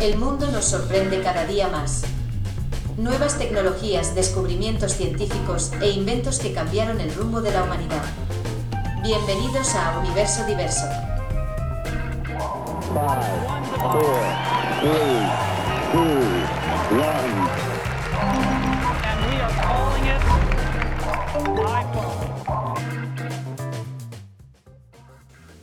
El mundo nos sorprende cada día más. Nuevas tecnologías, descubrimientos científicos e inventos que cambiaron el rumbo de la humanidad. Bienvenidos a Universo Diverso.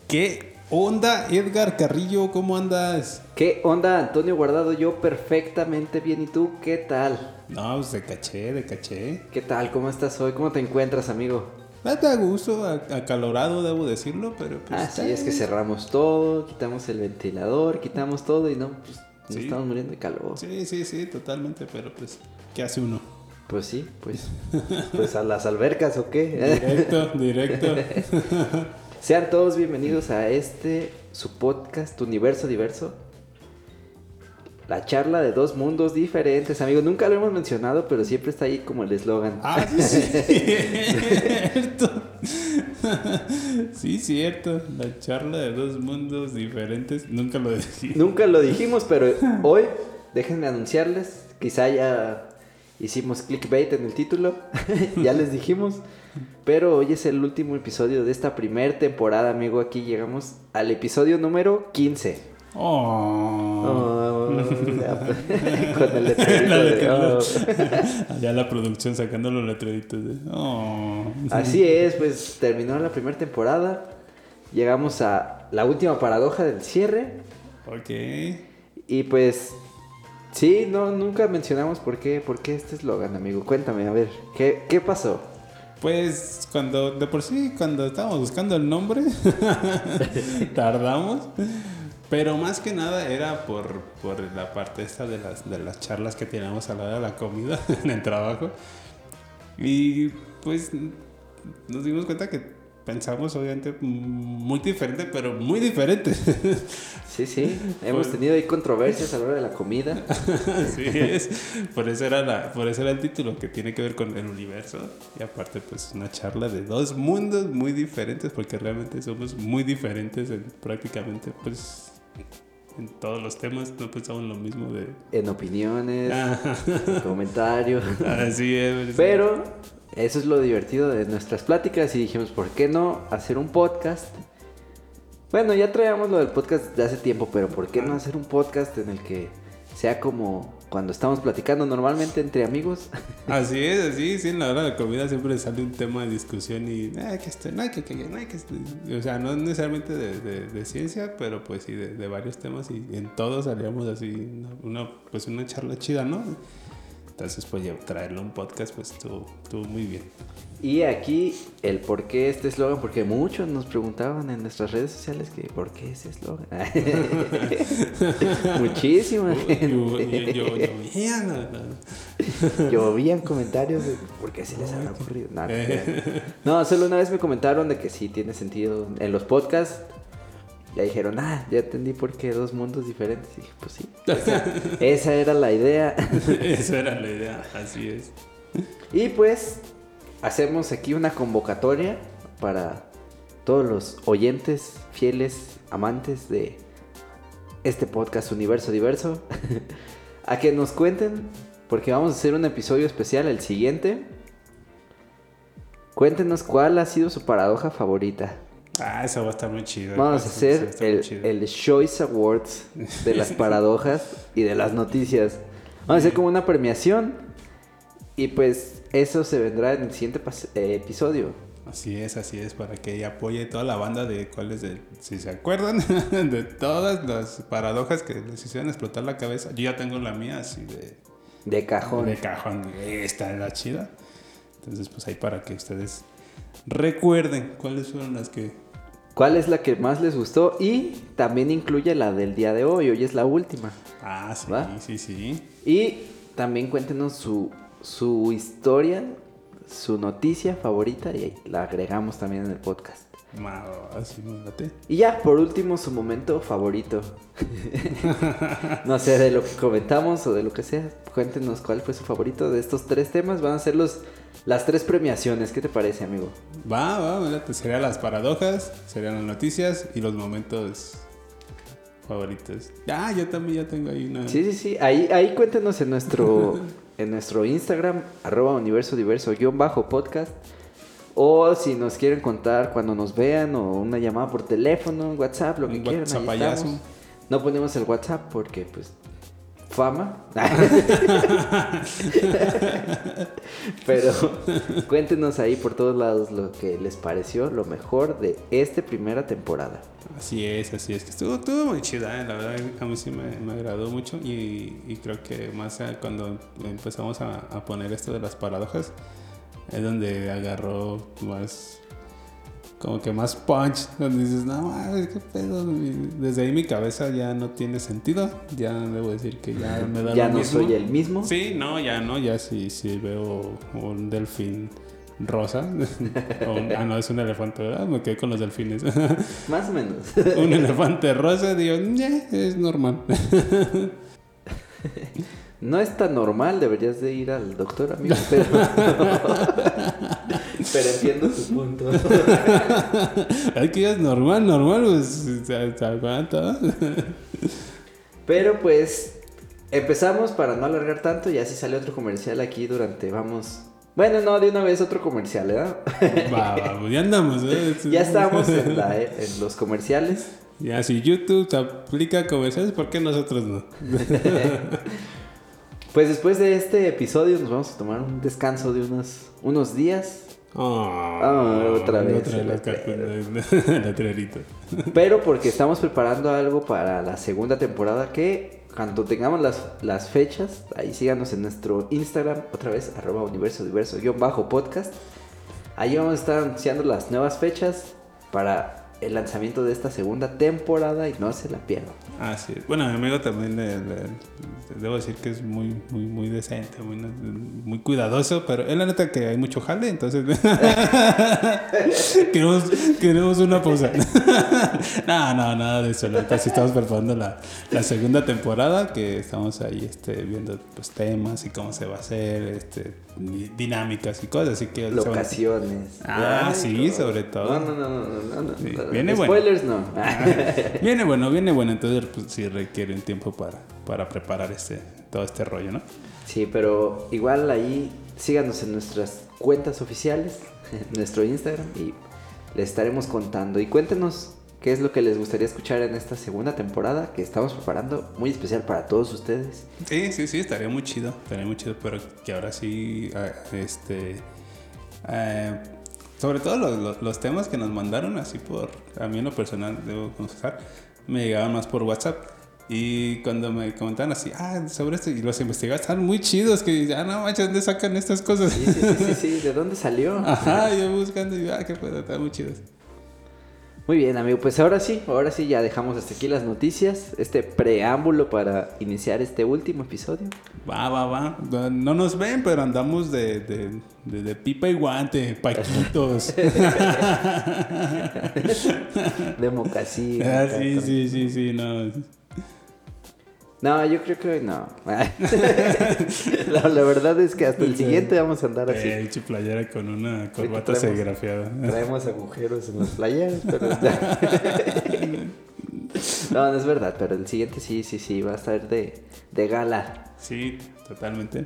¿Qué onda, Edgar Carrillo? ¿Cómo andas? ¿Qué onda, Antonio Guardado? Yo perfectamente bien. ¿Y tú qué tal? No, pues de caché, de caché. ¿Qué tal? ¿Cómo estás hoy? ¿Cómo te encuentras, amigo? Date a gusto, acalorado, debo decirlo, pero pues. Ah, sí, es que cerramos todo, quitamos el ventilador, quitamos todo y no, pues nos Sí. estamos muriendo de calor. Sí, sí, sí, totalmente, pero pues. ¿Qué hace uno? Pues sí, pues, pues a las albercas o qué. Directo, directo. Sean todos bienvenidos a este, su podcast, Universo Diverso. La charla de dos mundos diferentes, amigo. Nunca lo hemos mencionado, pero siempre está ahí como el eslogan. Ah, sí, cierto. Sí, cierto. La charla de dos mundos diferentes. Nunca lo decía. Nunca lo dijimos, pero hoy déjenme anunciarles, quizá ya hicimos clickbait en el título, ya les dijimos, pero hoy es el último episodio de esta primer temporada, amigo, aquí llegamos al episodio número 15. Oh. Oh, con el letrerito La de, letra- oh. Allá la producción sacando los letreritos de. Oh. Así es, pues terminó la primera temporada, llegamos a la última paradoja del cierre, Ok. Y pues, sí, no, nunca mencionamos por qué, por qué este eslogan, amigo. Cuéntame, a ver, ¿qué, qué pasó? Pues cuando, de por sí, cuando estábamos buscando el nombre, tardamos. Pero más que nada era por, por la parte esta de las, de las charlas que teníamos a la hora de la comida en el trabajo. Y pues nos dimos cuenta que pensamos obviamente muy diferente, pero muy diferente. Sí, sí, hemos tenido ahí controversias a la hora de la comida. Así es. Por eso, era la, por eso era el título, que tiene que ver con el universo. Y aparte, pues una charla de dos mundos muy diferentes, porque realmente somos muy diferentes en prácticamente, pues, en todos los temas. No pensamos lo mismo de... En opiniones, Ajá. en comentarios. Así es. Pero eso es lo divertido de nuestras pláticas y dijimos, ¿por qué no hacer un podcast? Bueno, ya traíamos lo del podcast de hace tiempo, pero ¿por qué no hacer un podcast en el que sea como cuando estamos platicando normalmente entre amigos? Así es, así, sí, en la hora de la comida siempre sale un tema de discusión y, "Ah, que esto, no, que, que, no, que esto". o sea, no necesariamente de, ciencia, pero pues sí, de, varios temas y en todos salíamos así, una, pues una charla chida, ¿no? Entonces, pues ya traerlo a un podcast, pues estuvo, estuvo muy bien. Y aquí el por qué este eslogan, porque muchos nos preguntaban en nuestras redes sociales que por qué ese eslogan. Muchísima Yo, gente. yo, yo, yo, yo- no, no. Llovían comentarios de por qué se les habrá ocurrido. No, no, no, solo una vez me comentaron de que sí tiene sentido en los podcasts. Ya dijeron, ah, ya entendí por qué dos mundos diferentes. Y dije, pues sí, esa, esa era la idea. Esa era la idea, así es. Y pues hacemos aquí una convocatoria para todos los oyentes, fieles, amantes de este podcast Universo Diverso, a que nos cuenten, porque vamos a hacer un episodio especial, el siguiente. Cuéntenos cuál ha sido su paradoja favorita. Ah, eso va a estar muy chido. Vamos a hacer el, el Choice Awards de las paradojas y de las noticias. Vamos a hacer como una premiación. Y pues eso se vendrá en el siguiente eh, episodio. Así es, así es, para que apoye toda la banda de cuáles de, si se acuerdan, de todas las paradojas que les hicieron explotar la cabeza. Yo ya tengo la mía así de, De cajón. de cajón. Esta es la chida. Entonces, pues ahí para que ustedes recuerden cuáles fueron las que... ¿Cuál es la que más les gustó? Y también incluye la del día de hoy. Hoy es la última. Ah, sí, ¿Va? sí, sí. Y también cuéntenos su, su historia, su noticia favorita. Y la agregamos también en el podcast. Así. Y ya, por último, su momento favorito. no sé, de lo que comentamos o de lo que sea. Cuéntenos cuál fue su favorito de estos tres temas. Van a ser los, las tres premiaciones. ¿Qué te parece, amigo? Va, va, me late. Serían las paradojas, serían las noticias y los momentos favoritos. Ah, yo también ya tengo ahí una. Sí, sí, sí. Ahí, ahí cuéntenos en nuestro, en nuestro Instagram, arroba universo diverso guion bajo podcast. O si nos quieren contar cuando nos vean, o una llamada por teléfono, WhatsApp, lo que Un quieran. ahí WhatsAppayazo. estamos. No ponemos el WhatsApp porque, pues, fama. Pero cuéntenos ahí por todos lados lo que les pareció lo mejor de esta primera temporada. Así es, así es. Estuvo, estuvo muy chida, ¿eh? la verdad a mí sí me, me agradó mucho y, y creo que más cuando empezamos a, a poner esto de las paradojas es donde agarró más, como que más punch, donde dices, no, qué pedo. Desde ahí mi cabeza ya no tiene sentido, ya debo decir que ya me da Ya lo no mismo. soy el mismo. Sí, no, ya no, ya sí, sí veo un delfín rosa. Un- ah, no, es un elefante, ¿verdad? Me quedé con los delfines. Más o menos. un elefante rosa, digo, "Ñe, es normal. No es tan normal, deberías de ir al doctor, amigo, pero... pero entiendo tu punto. es que ya es normal, normal, pues se, aguanta. Pero pues empezamos para no alargar tanto y así sale otro comercial aquí durante, vamos... Bueno, no, de una vez otro comercial, ¿verdad? va, va, pues ya andamos, ¿eh? ya estamos en, la- en los comerciales. Ya, si YouTube te aplica comerciales, ¿por qué nosotros no? Pues después de este episodio nos vamos a tomar un descanso de unos, unos días. Ah, otra vez Otra letrerito. Pero porque estamos preparando algo para la segunda temporada que cuando tengamos las, las fechas, ahí síganos en nuestro Instagram, otra vez, arroba universo diverso guion bajo podcast. Ahí vamos a estar anunciando las nuevas fechas para el lanzamiento de esta segunda temporada y no se la pierdan. Así es. Bueno, a mi amigo también le, le- debo decir que es muy, muy, muy decente, muy, muy cuidadoso, pero es la neta que hay mucho jale, entonces queremos, queremos una pausa. no, no, nada de eso. Sí estamos preparando la, la segunda temporada, que estamos ahí este, viendo pues, temas y cómo se va a hacer, este, di- dinámicas y cosas, así que... van Locaciones. Ah, sí, sobre todo. No, no, no, no, no, no. Sí, viene bueno. Spoilers no. Viene bueno, viene bueno, entonces pues, sí requiere un tiempo para, para preparar este, todo este rollo, ¿no? Sí, pero igual ahí síganos en nuestras cuentas oficiales, en nuestro Instagram y les estaremos contando. Y cuéntenos qué es lo que les gustaría escuchar en esta segunda temporada que estamos preparando muy especial para todos ustedes. Sí, sí, sí, estaría muy chido, estaría muy chido, pero que ahora sí, ah, este, eh, sobre todo los, los- los temas que nos mandaron, así por, a mí en lo personal, debo confesar, me llegaban más por WhatsApp. Y cuando me comentaban así, ah, sobre esto, y los investigados están muy chidos, que ya no manches, ¿dónde sacan estas cosas? Sí, sí, sí, sí, sí. ¿De dónde salió? Ajá, yo buscando y ah, qué pedo, están muy chidos. Muy bien, amigo. Pues ahora sí, ahora sí ya dejamos hasta aquí las noticias, este preámbulo para iniciar este último episodio. Va, va, va. No nos ven, pero andamos de, de, de- de pipa y guante, paquitos. De mocasín. ah, sí, sí, sí, sí, no. No, yo creo que no. la, la verdad es que hasta el siguiente vamos a andar así. Eh, playera con una corbata traemos- serigrafiada. Traemos agujeros en las playeras, pero... no, no es verdad, pero el siguiente sí, sí, sí, va a estar de, de gala. Sí, totalmente.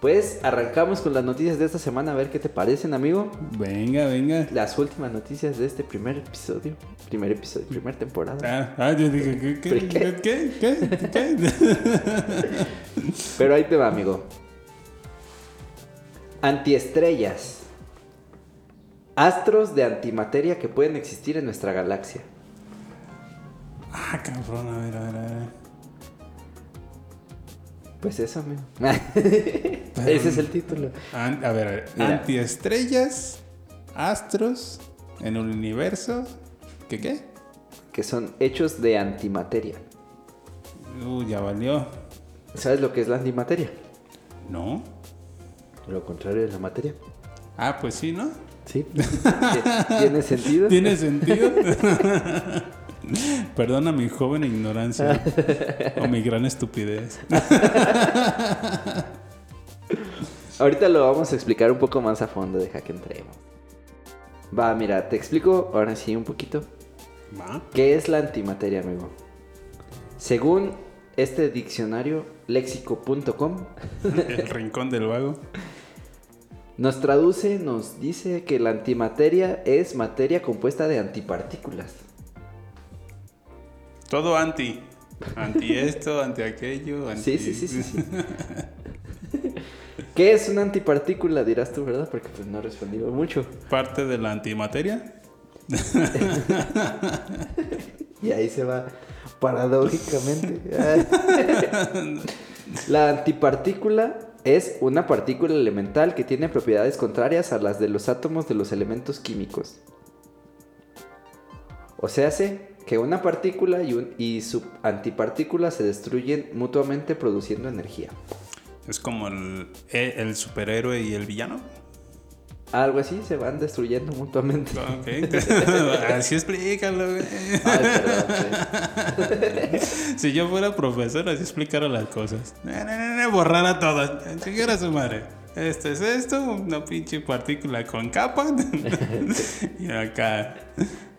Pues arrancamos con las noticias de esta semana, a ver qué te parecen, amigo. Venga, venga. Las últimas noticias de este primer episodio, primer episodio, primer temporada. Ah, ah, yo dije, ¿qué? ¿Qué? ¿Pero ¿Qué? qué? ¿Qué? ¿Qué? ¿Qué? Pero ahí te va, amigo. Antiestrellas. Astros de antimateria que pueden existir en nuestra galaxia. ah, cabrón, a ver, a ver, a ver. Pues eso, amigo. Ese es el título. An- a ver, a ver. Mira. Antiestrellas, astros, en un universo. ¿Qué qué? Que son hechos de antimateria. Uh, ya valió. ¿Sabes lo que es la antimateria? ¿No? Lo contrario de la materia. Ah, pues sí, ¿no? Sí. ¿Tiene sentido? ¿Tiene sentido? Perdona mi joven ignorancia o mi gran estupidez. Ahorita lo vamos a explicar un poco más a fondo, deja que entremos. Va, mira, te explico ahora sí un poquito. ¿Va? ¿Qué es la antimateria, amigo? Según este diccionario léxico.com, El rincón del vago. nos traduce, nos dice que la antimateria es materia compuesta de antipartículas. Todo anti. Anti esto, anti aquello, anti... Sí, sí, sí, sí, sí. ¿Qué es una antipartícula? Dirás tú, ¿verdad? Porque pues no he respondido mucho. Parte de la antimateria. Y ahí se va paradójicamente. La antipartícula es una partícula elemental que tiene propiedades contrarias a las de los átomos de los elementos químicos. O sea, hace que una partícula y, un- y su antipartícula se destruyen mutuamente produciendo energía. Es como el, eh, el superhéroe y el villano. Algo así, se van destruyendo mutuamente. Ok. Así explícalo, güey. Ay, perdón, sí. Si yo fuera profesor, así explicara las cosas. Borrar a todas. Siguiera su madre. Esto es esto, una pinche partícula con capa. y acá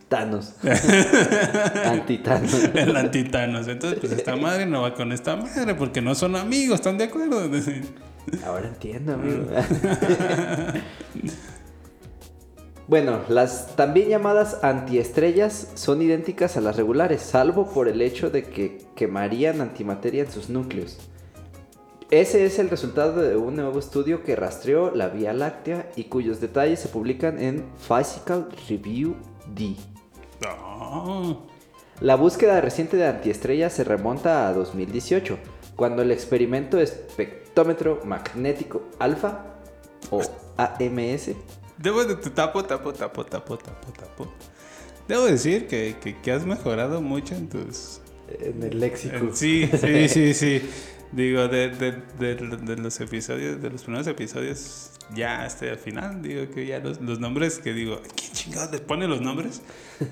Thanos. Antitanos. el antitanos. Entonces, pues esta madre no va con esta madre porque no son amigos, ¿están de acuerdo? Ahora entiendo, amigo. bueno, las también llamadas antiestrellas son idénticas a las regulares, salvo por el hecho de que quemarían antimateria en sus núcleos. Ese es el resultado de un nuevo estudio que rastreó la Vía Láctea y cuyos detalles se publican en Physical Review D. No. La búsqueda reciente de antiestrellas se remonta a 2018, cuando el experimento espectrómetro magnético alfa o AMS Debo de tu tapo, tapo, tapo, tapo, tapo, tapo. Debo decir que, que, que has mejorado mucho en tus en el léxico. Sí, sí, sí, sí. Digo, de, de, de, de los episodios, de los primeros episodios, ya hasta el final, digo que ya los, los nombres que digo, ¿quién chingados les pone los nombres?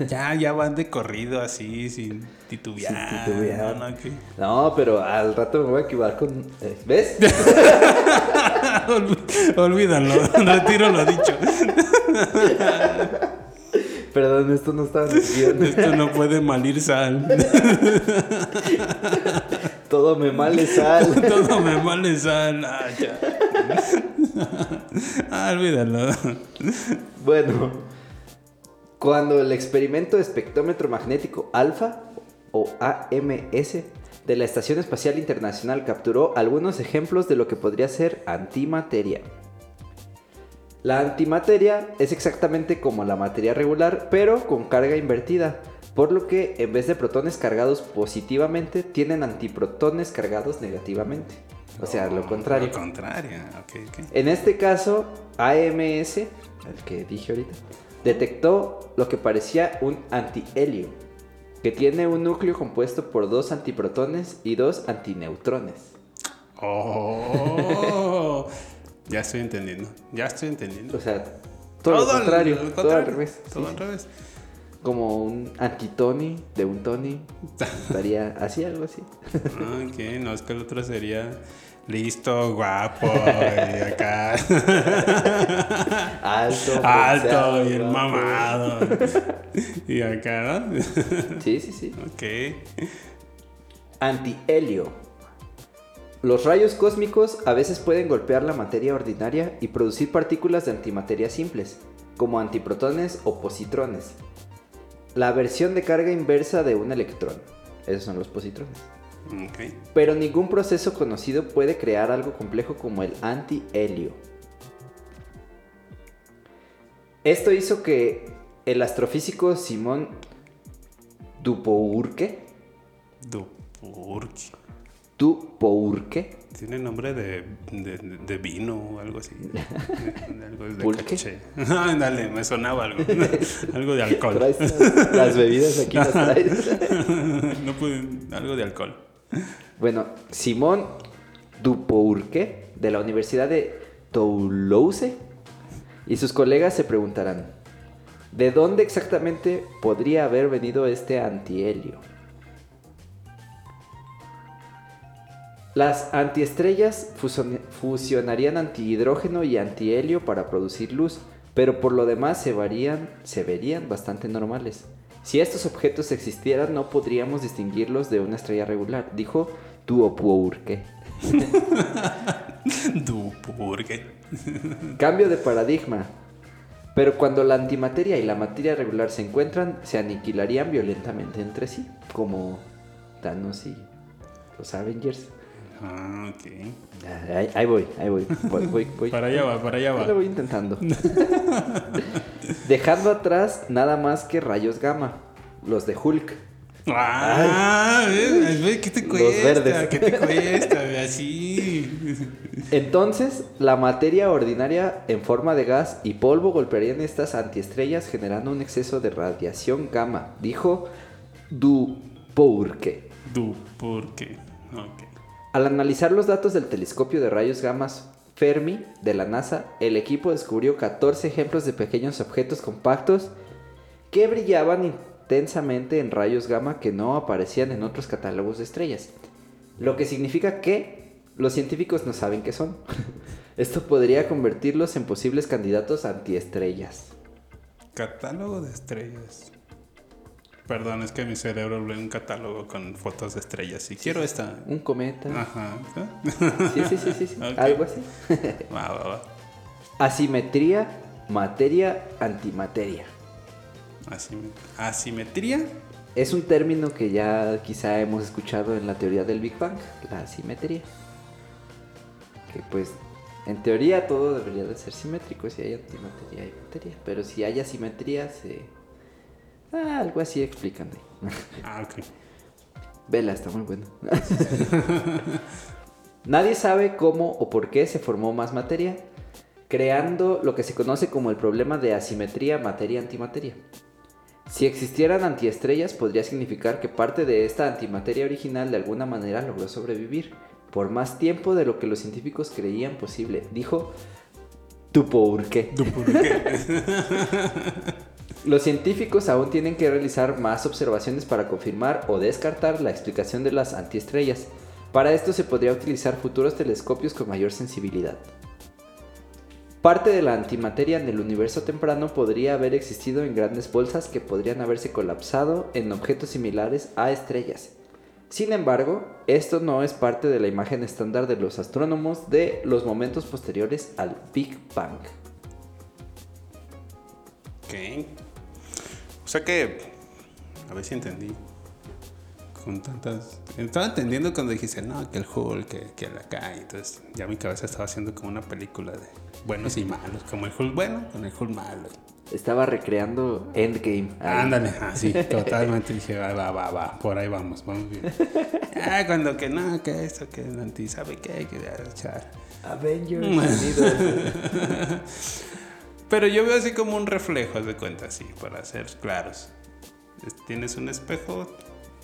Ya, ya van de corrido así, sin titubear. Sin titubear. No, no, que- No, pero al rato me voy a equivocar con. eh, ¿Ves? Olv- Olvídalo, retiro lo dicho. Perdón, esto no estaba en el guion. Esto no puede malir sal. Todo me mal sal. Todo me sal. Ah, ya. Ah, olvídalo. Bueno, cuando el experimento espectrómetro magnético alfa o AMS de la Estación Espacial Internacional capturó algunos ejemplos de lo que podría ser antimateria. La antimateria es exactamente como la materia regular, pero con carga invertida, por lo que en vez de protones cargados positivamente, tienen antiprotones cargados negativamente. O sea, lo contrario. Lo contrario, ok, ok. En este caso, AMS, el que dije ahorita, detectó lo que parecía un antihelio, que tiene un núcleo compuesto por dos antiprotones y dos antineutrones. Oh, ya estoy entendiendo. Ya estoy entendiendo. O sea, todo, lo al- contrario, todo al revés. Todo sí, al revés. Como un antitony de un Tony, estaría así, algo así. Ah, Ok, no, es que el otro sería listo, guapo, y acá Alto, alto, bien guapo. mamado. Y acá, ¿no? Sí, sí, sí. Ok. Antihelio. Los rayos cósmicos a veces pueden golpear la materia ordinaria y producir partículas de antimateria simples, como antiprotones o positrones. La versión de carga inversa de un electrón. Esos son los positrones. Pero ningún proceso conocido puede crear algo complejo como el antihelio. Esto hizo que el astrofísico Simón Dupourque, Dupurki. Dupourque, Tiene nombre de, de, de vino o algo así. De, de algo de caché. Ándale, me sonaba algo. algo de alcohol. traes las, las bebidas aquí las traes. no pude, algo de alcohol. Bueno, Simón Dupourque de la Universidad de Toulouse y sus colegas se preguntarán, ¿de dónde exactamente podría haber venido este antihelio? Las antiestrellas fusionarían antihidrógeno y antihelio para producir luz, pero por lo demás se, varían, se verían bastante normales. Si estos objetos existieran, no podríamos distinguirlos de una estrella regular, dijo Duopourque. Dupurgue. Cambio de paradigma. Pero cuando la antimateria y la materia regular se encuentran, se aniquilarían violentamente entre sí, como Thanos y los Avengers. Ah, ok. Ah, Ahí, ahí voy, ahí voy. voy, voy, voy. Para allá va, para allá Ahí va. lo voy intentando. Dejando atrás nada más que rayos gamma, los de Hulk. Ah. ¿qué te Los cuesta? verdes. ¿Qué te cuesta? Así. Entonces, la materia ordinaria en forma de gas y polvo golpearían estas antiestrellas generando un exceso de radiación gamma, dijo Dupourque. Dupurgue. Ok. Al analizar los datos del telescopio de rayos gamma Fermi de la NASA, el equipo descubrió 14 ejemplos de pequeños objetos compactos que brillaban intensamente en rayos gamma que no aparecían en otros catálogos de estrellas. Lo que significa que los científicos no saben qué son. Esto podría convertirlos en posibles candidatos antiestrellas. Catálogo de estrellas. Perdón, es que mi cerebro lee un catálogo con fotos de estrellas. Y quiero esta. Un cometa. Ajá. Sí, sí, sí, sí, sí. Algo así. Va, va, va. Asimetría, materia, antimateria. Asimet- Asimetría. Es un término que ya quizá hemos escuchado en la teoría del Big Bang, la asimetría. Que pues, en teoría todo debería de ser simétrico si hay antimateria y materia. Pero si hay asimetría, se... Ah, algo así explican. ahí. Ah, ok. Vela, está muy buena. Nadie sabe cómo o por qué se formó más materia, creando lo que se conoce como el problema de asimetría materia-antimateria. Si existieran antiestrellas, podría significar que parte de esta antimateria original de alguna manera logró sobrevivir por más tiempo de lo que los científicos creían posible, dijo Dupourque. Dupurgue. Los científicos aún tienen que realizar más observaciones para confirmar o descartar la explicación de las antiestrellas. Para esto se podría utilizar futuros telescopios con mayor sensibilidad. Parte de la antimateria en el universo temprano podría haber existido en grandes bolsas que podrían haberse colapsado en objetos similares a estrellas. Sin embargo, esto no es parte de la imagen estándar de los astrónomos de los momentos posteriores al Big Bang. O sea que. A ver si entendí. Con tantas. Estaba entendiendo cuando dijiste, no, que el Hulk, que, que acá. y Entonces ya mi cabeza estaba haciendo como una película de buenos y malos. Como el Hulk bueno con el Hulk malo. Estaba recreando Endgame. Ahí. Ándale, así, totalmente dije, va, va, va, va, por ahí vamos, vamos bien. Ah, cuando que no, que esto, que el anti, ¿sabe qué? Que echar. Avengers Unidos. Pero yo veo así como un reflejo, haz de cuenta, así, para ser claros. Es- Tienes un espejo,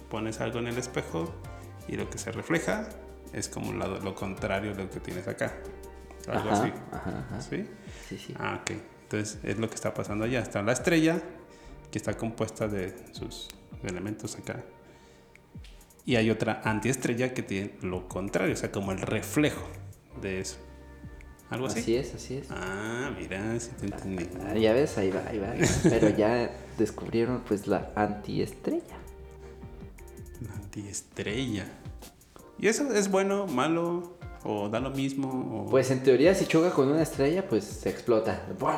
pones algo en el espejo y lo que se refleja es como lado, lo contrario de lo que tienes acá. Algo Ajá, así. ajá, ajá. ¿Sí? Sí, sí. Ah, ok. Entonces es lo que está pasando allá. Está la estrella, que está compuesta de sus elementos acá. Y hay otra antiestrella que tiene lo contrario, o sea, como el reflejo de eso. ¿Algo así? Así es, así es. Ah, mira, sí te entendí. Ah, ya ves, ahí va, ahí va. Pero ya descubrieron pues la antiestrella. La antiestrella. ¿Y eso es bueno, malo? ¿O da lo mismo? O... Pues en teoría si choca con una estrella pues se explota. ¡Bum!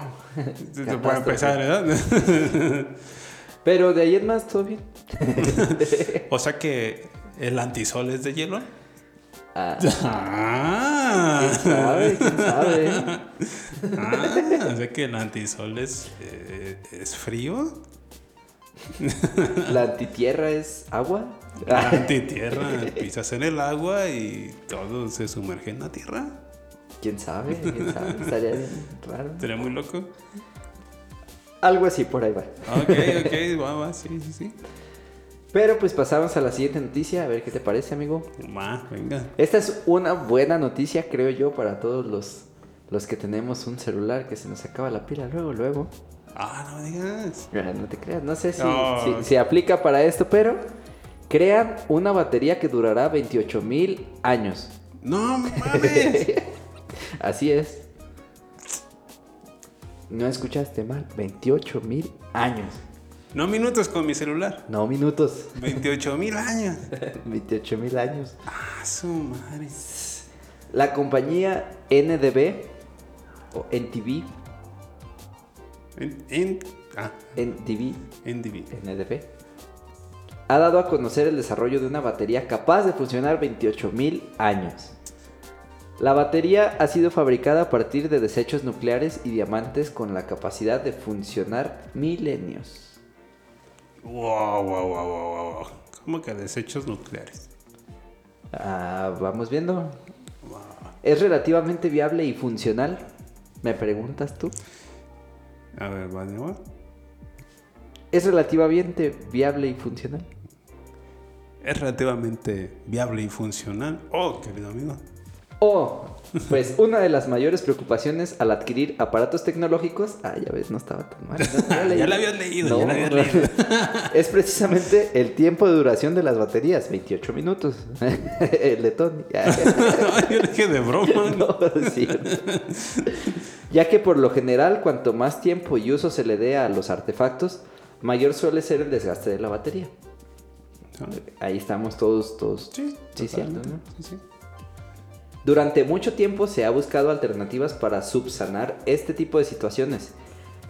se puede empezar, ¿verdad? Pero de ahí en más todo bien. o sea que el antisol es de hielo. Ah, Ah, ¿Quién sabe? ¿Quién sabe? Ah, o sea que el antisol es, eh, es frío. ¿La antitierra es agua? La antitierra, pisas en el agua y todo se sumerge en la tierra. ¿Quién sabe? ¿Quién sabe? Estaría bien raro. Sería muy loco. Algo así por ahí va. Ok, ok, va, va, sí, sí, sí. Pero pues pasamos a la siguiente noticia, a ver qué te parece, amigo. Venga. Esta es una buena noticia, creo yo, para todos los, los que tenemos un celular que se nos acaba la pila luego, luego. Ah, no me digas. Ah, No te creas, no sé si, si aplica para esto, pero crean una batería que durará 28 mil años. No mames. Así es. No escuchaste mal, 28 mil años. No minutos con mi celular. No minutos. 28 mil años. 28 mil años. Ah, su madre. La compañía NDB o NTV, En, en, ah, NDV, NDB. NDB, ha dado a conocer el desarrollo de una batería capaz de funcionar 28 mil años. La batería ha sido fabricada a partir de desechos nucleares y diamantes con la capacidad de funcionar milenios. Wow, wow, wow, wow, wow. ¿Cómo que desechos nucleares? Ah, vamos viendo. Wow. ¿Es relativamente viable y funcional? ¿Me preguntas tú? A ver, ¿vale? ¿va? ¿Es relativamente viable y funcional? Es relativamente viable y funcional. Oh, querido amigo. O, pues una de las mayores preocupaciones al adquirir aparatos tecnológicos, ah, ya ves, no estaba tan mal. ¿no? Ya la habías leído, No, ya la habías leído. es precisamente el tiempo de duración de las baterías, 28 minutos. el de Tony. Yo le dije de broma. No, sí. Ya que por lo general, cuanto más tiempo y uso se le dé a los artefactos, mayor suele ser el desgaste de la batería. Ahí estamos todos, todos. Sí, Sí, cierto. ¿no? Sí, sí. Durante mucho tiempo se ha buscado alternativas para subsanar este tipo de situaciones.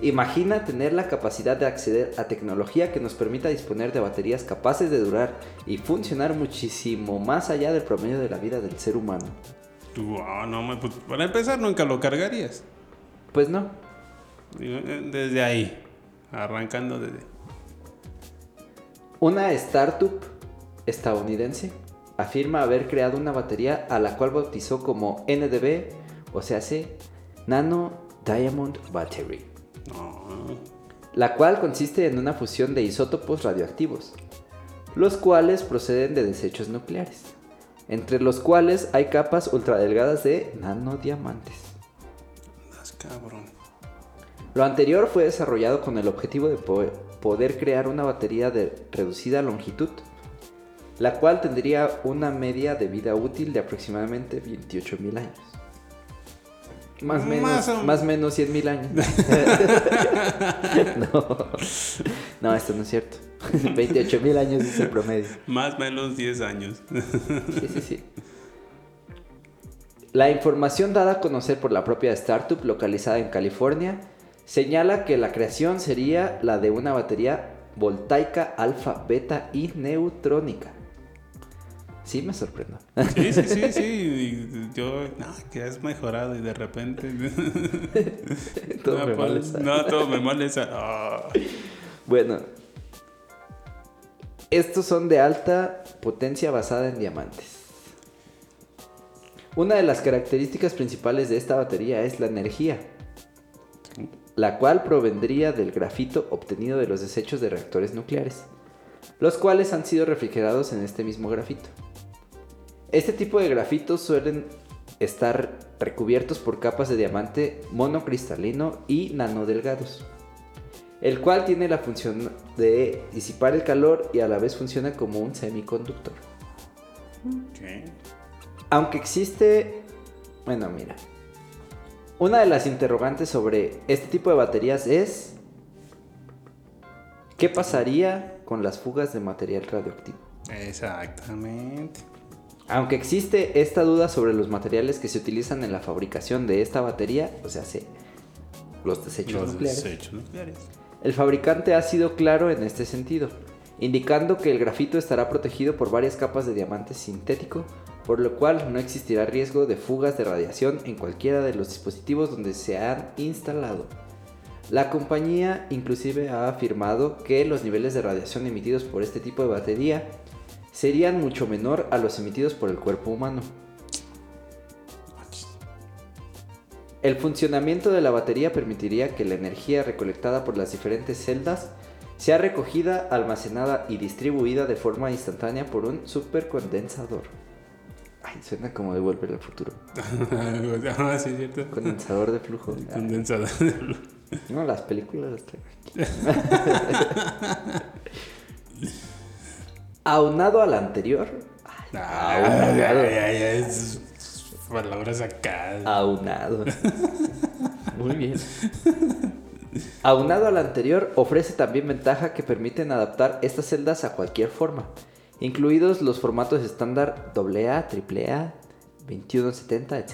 Imagina tener la capacidad de acceder a tecnología que nos permita disponer de baterías capaces de durar y funcionar muchísimo más allá del promedio de la vida del ser humano. Wow, no, pues, para empezar, nunca lo cargarías. Pues no. Eh, Desde ahí, arrancando desde. Una startup estadounidense afirma haber creado una batería a la cual bautizó como NDB, o sea, se Nano Diamond Battery. No. la cual consiste en una fusión de isótopos radioactivos, los cuales proceden de desechos nucleares, entre los cuales hay capas ultradelgadas de nanodiamantes. Cabrón. Lo anterior fue desarrollado con el objetivo de po- poder crear una batería de reducida longitud, la cual tendría una media de vida útil de aproximadamente 28.000 años. Más menos, Más o- más menos 100.000 años. no. no, esto no es cierto. 28.000 años es el promedio. Más o menos 10 años. Sí, sí, sí. La información dada a conocer por la propia startup localizada en California señala que la creación sería la de una batería voltaica alfa, beta y neutrónica. Sí, me sorprendo. Sí, sí, sí, sí. y yo, no, que has mejorado y de repente. Todo no, me pues, molesta. No, todo me molesta. Ah. Bueno, estos son de alta potencia basada en diamantes. Una de las características principales de esta batería es la energía, la cual provendría del grafito obtenido de los desechos de reactores nucleares, los cuales han sido refrigerados en este mismo grafito. Este tipo de grafitos suelen estar recubiertos por capas de diamante monocristalino y nanodelgados el cual tiene la función de disipar el calor y a la vez funciona como un semiconductor. Ok. Aunque existe, bueno, mira, una de las interrogantes sobre este tipo de baterías es ¿qué pasaría con las fugas de material radioactivo? Exactamente. Aunque existe esta duda sobre los materiales que se utilizan en la fabricación de esta batería, o sea, se- los desechos Los nucleares. desechos nucleares. El fabricante ha sido claro en este sentido, indicando que el grafito estará protegido por varias capas de diamante sintético, por lo cual no existirá riesgo de fugas de radiación en cualquiera de los dispositivos donde se han instalado. La compañía inclusive ha afirmado que los niveles de radiación emitidos por este tipo de batería serían mucho menor a los emitidos por el cuerpo humano. El funcionamiento de la batería permitiría que la energía recolectada por las diferentes celdas sea recogida, almacenada y distribuida de forma instantánea por un supercondensador. Ay, suena como de volver al futuro. ah, sí, cierto. Condensador de flujo. Condensador. No, las películas las traigo aquí. Aunado al anterior. Ay, Ay, aunado. ay, es palabras acá. Aunado. Muy bien. Aunado al anterior, ofrece también ventaja que permiten adaptar estas celdas a cualquier forma, incluidos los formatos estándar AA, AAA, 2170, etc.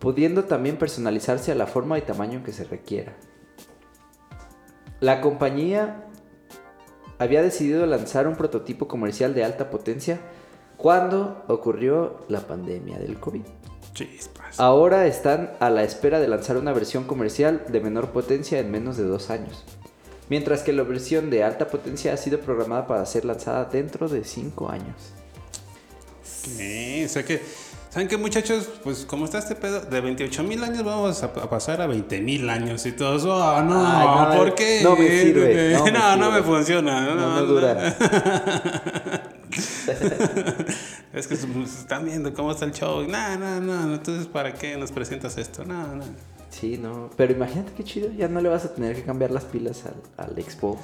Pudiendo también personalizarse a la forma y tamaño que se requiera. La compañía había decidido lanzar un prototipo comercial de alta potencia cuando ocurrió la pandemia del COVID. Chispas. Ahora están a la espera de lanzar una versión comercial de menor potencia en menos de dos años. Mientras que la versión de alta potencia ha sido programada para ser lanzada dentro de cinco años. Sí, o sea que, ¿saben qué muchachos? Pues como está este pedo, de 28 mil años vamos a, a pasar a 20 mil años y todos, oh, no, Ay, no, ¿por qué? no me sirve, no me no, me funciona. No, No, dura. es que están viendo cómo está el show. No, no, no, entonces ¿para qué nos presentas esto? No, no. Sí, no. Pero imagínate qué chido. Ya no le vas a tener que cambiar las pilas al, al Xbox.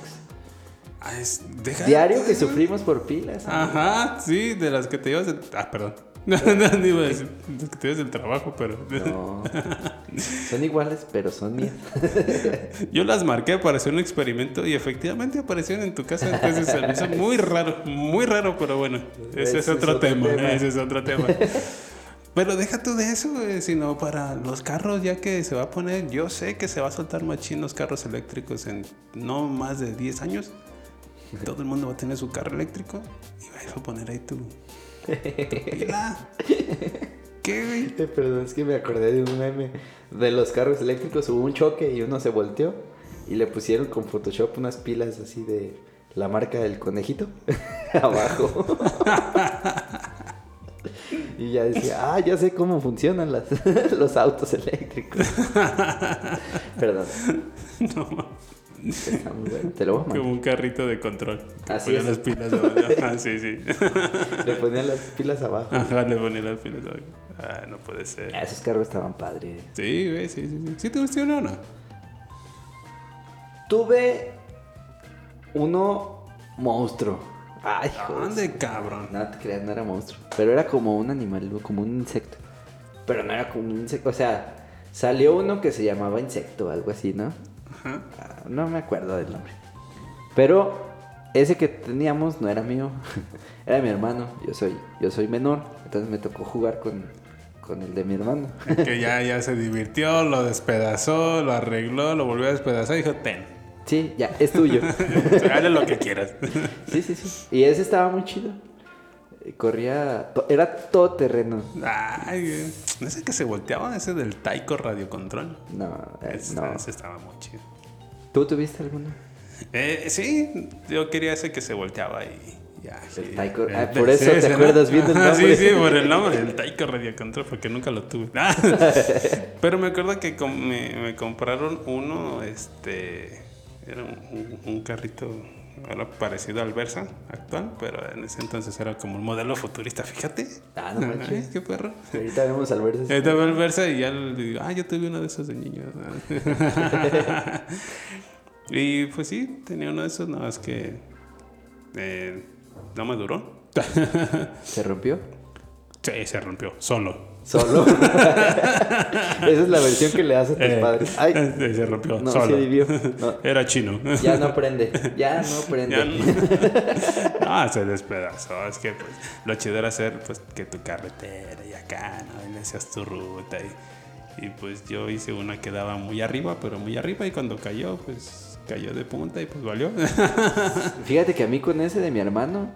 Ah, es- deja- Diario que sufrimos por pilas. Ajá, sí, de las que te llevas del... Ah, perdón. No, no, no iba a decir, que te llevas del trabajo, pero... No. Son iguales, pero son mías. Yo las marqué para hacer un experimento y efectivamente aparecieron en tu casa. Entonces se me hizo muy raro, muy raro, pero bueno, ese, es otro, tema, ese es otro tema. Pero deja tú de eso, güey, sino para los carros, ya que se va a poner, yo sé que se va a soltar machín los carros eléctricos en no más de 10 años. Todo el mundo va a tener su carro eléctrico y vas a poner ahí tu pila. ¿Qué, güey? Perdón, es que me acordé de un meme de los carros eléctricos. Hubo un choque y uno se volteó y le pusieron con Photoshop unas pilas así de la marca del conejito abajo. y ya decía, ah, ya sé cómo funcionan las, los autos eléctricos. Perdón. No, Está muy bueno. Te lo voy a mandar. como un carrito de control. Así ponía es. las pilas abajo. Ah, sí, sí. Le ponían las pilas abajo. Ajá, le ponía las pilas abajo. Ah, no puede ser. Ah, Esos carros estaban padres. Sí, güey, sí, sí, sí. ¿Sí te gustó uno o no? Tuve uno monstruo. Ay, hijo de ¿Dónde, cabrón? No te creas, no era monstruo. Pero era como un animal, como un insecto. Pero no era como un insecto. O sea, salió uno que se llamaba insecto, algo así, ¿no? Ajá. Ah, no me acuerdo del nombre. Pero ese que teníamos no era mío. era mi hermano. Yo soy, yo soy menor. Entonces me tocó jugar con, con el de mi hermano. Que ya, ya se divirtió, lo despedazó, lo arregló, lo volvió a despedazar y dijo, ten. sí, ya, es tuyo. Hazle lo que quieras. sí, sí, sí. Y ese estaba muy chido. Corría, era todo terreno. Ay. ¿No es el que se volteaba? Ese del Taiko Radio Control. No, eh, Ese, no. ese estaba muy chido. ¿Tú tuviste alguno? Eh, sí, yo quería ese que se volteaba y ya. El. Taiko- El- ah, por el- eso sí, te ese, acuerdas bien del nombre. Sí, sí, por el nombre, el Taiko Radio Control, porque nunca lo tuve. Ah, Pero me acuerdo que me, me compraron uno, este, era un, un- un carrito era parecido al Versa actual, pero en ese entonces era como un modelo futurista, fíjate. Ah, no manches. Qué perro. Ahorita vemos al verse. Ahorita veo el Versa y ya le digo, ah, yo tuve uno de esos de niño. y pues sí, tenía uno de esos, nada más que eh, no me duró. ¿Se rompió? sí, se rompió, solo. Solo. Esa es la versión que le das a tus Eh, padres. Ay, eh, se rompió, no, solo. vivió. No, Era chino. ya no prende. Ya no prende. Ya no. Ah, se despedazó. Es que pues, lo chido era hacer pues que tu carretera y acá, ¿no? Y hacías tu ruta. Y, y, pues yo hice una que daba muy arriba, pero muy arriba. Y cuando cayó, pues cayó de punta y pues valió. Fíjate que a mí con ese de mi hermano.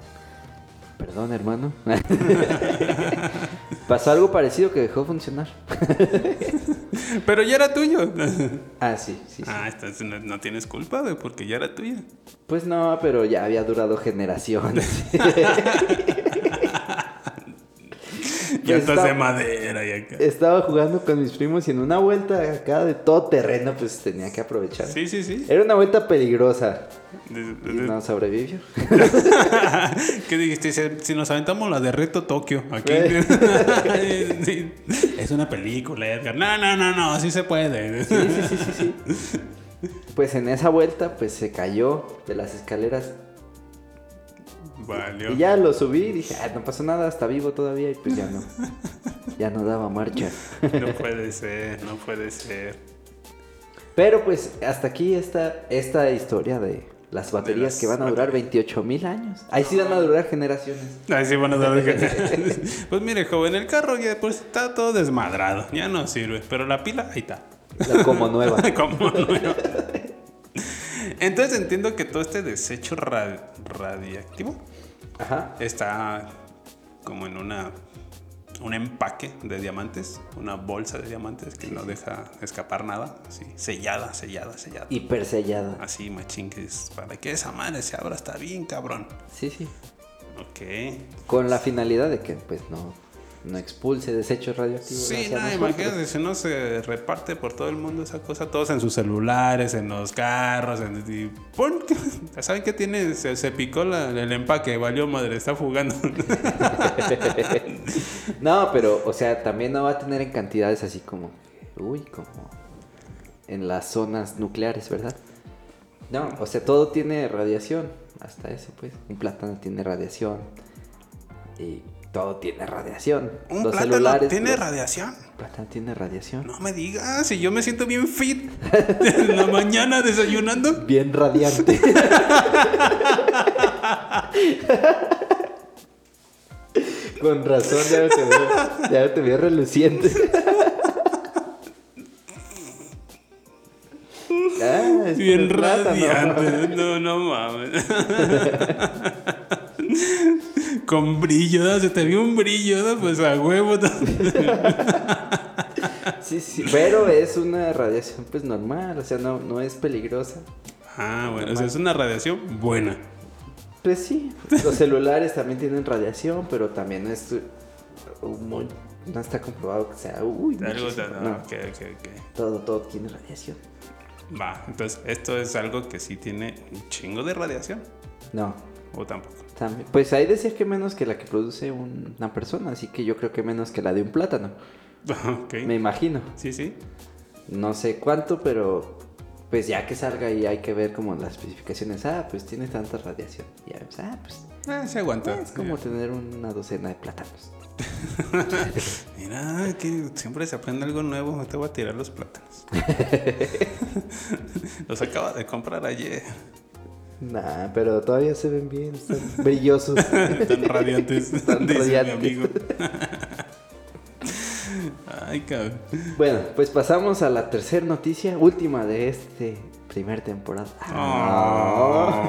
Perdón, hermano. Pasó algo parecido que dejó funcionar. pero ya era tuyo. Ah, sí, sí, sí. Ah, entonces no, no tienes culpa, güey, porque ya era tuya. Pues no, pero ya había durado generaciones. Estás está- de madera y acá. Estaba jugando con mis primos y en una vuelta acá de todo terreno, pues tenía que aprovechar. Sí, sí, sí. Era una vuelta peligrosa. De- de- no sobrevivió. ¿Qué dijiste? Si, si nos aventamos la de Reto Tokio aquí. Sí. Es una película, Edgar. No, no, no, no, así se puede. Sí, sí, sí, sí, sí. Pues en esa vuelta, pues se cayó de las escaleras. Valió. Y ya lo subí y dije, ah, no pasó nada, está vivo todavía. Y pues ya no. Ya no daba marcha. No puede ser, no puede ser. Pero pues hasta aquí está esta historia de las baterías las que van a durar 28 mil años. Ahí sí van a durar generaciones. Ay, sí, bueno, pues mire, joven, el carro ya pues está todo desmadrado, ya no sirve, pero la pila ahí está. Como nueva. Como nueva. Entonces entiendo que todo este desecho ra- radiactivo Ajá. está como en una un empaque de diamantes, una bolsa de diamantes que no deja escapar nada, así sellada, sellada, sellada. Hipersellada. Así machín que es para que esa madre se abra está bien, cabrón. Sí, sí. Ok. Con la finalidad de que pues no, no expulse desechos radioactivos. Sí, no, imagínate, si no se reparte por todo el mundo esa cosa, todos en sus celulares, en los carros, en, y. ¿saben qué tiene? Se, se picó la- el empaque, valió madre, está fugando. No, pero, o sea, también no va a tener en cantidades así como, uy, como en las zonas nucleares, ¿verdad? No, o sea, todo tiene radiación, hasta eso, pues. Un plátano tiene radiación y todo tiene radiación. ¿Un los plátano celulares tiene los- radiación? Plátano tiene radiación. No me digas, si yo me siento bien fit en la mañana desayunando. Bien radiante. Con razón, ya te veo, ya te veo reluciente. Ah, Bien plátano. radiante. No, no mames. Con brillo, ¿no? se te vio un brillo, ¿no? Pues a huevo. ¿no? Sí, sí, pero es una radiación pues normal, o sea, no, no es peligrosa. Ah, bueno, o sea, es una radiación buena. Pues sí, los celulares también tienen radiación, pero también no es uh, muy- no está comprobado que sea uy, Algo no, ok, ok, ok. todo, todo tiene radiación. Va, entonces esto es algo que sí tiene un chingo de radiación. No, O tampoco. También. Pues ahí decía que menos que la que produce un- una persona, así que yo creo que menos que la de un plátano. Ok. Me imagino. Sí, sí. No sé cuánto, pero pues ya que salga y hay que ver como las especificaciones. Ah, pues tiene tanta radiación. Ya ves, ah, pues Eh, se aguanta. es como tener una docena de plátanos. Mira, que siempre se aprende algo nuevo. Te voy a tirar los plátanos. los acabo de comprar ayer. Nah, pero todavía se ven bien, están brillosos. Tan radiantes. Están dice mi radiantes. amigo. Ay, cabrón. bueno, pues pasamos a la tercera noticia, última de este primer temporada. Oh.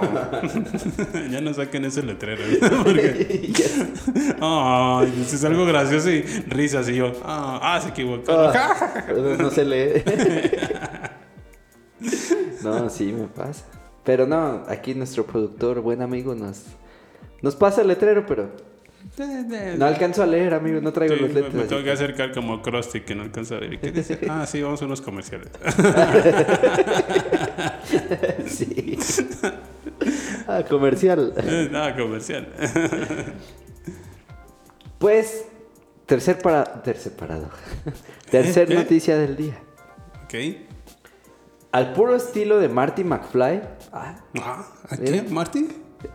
ya no saquen ese letrero. Porque, si es algo gracioso y risas y yo. Ah, ah, se equivocó. Ah, no se lee. no, sí me pasa. Pero no, aquí nuestro productor, buen amigo, nos, nos pasa el letrero, pero no alcanzo a leer, amigo, no traigo Sí, los me, lentes. me tengo que acercar como Krusty que no alcanza a ver. ¿Y ¿Qué dice? Ah, sí, vamos a unos comerciales. Sí. Ah, comercial. Nada, comercial. Pues, tercer para... Tercer parado. Tercer ¿Qué? noticia del día. ok. Al puro estilo de Marty McFly. Ah, Ah, ¿a qué?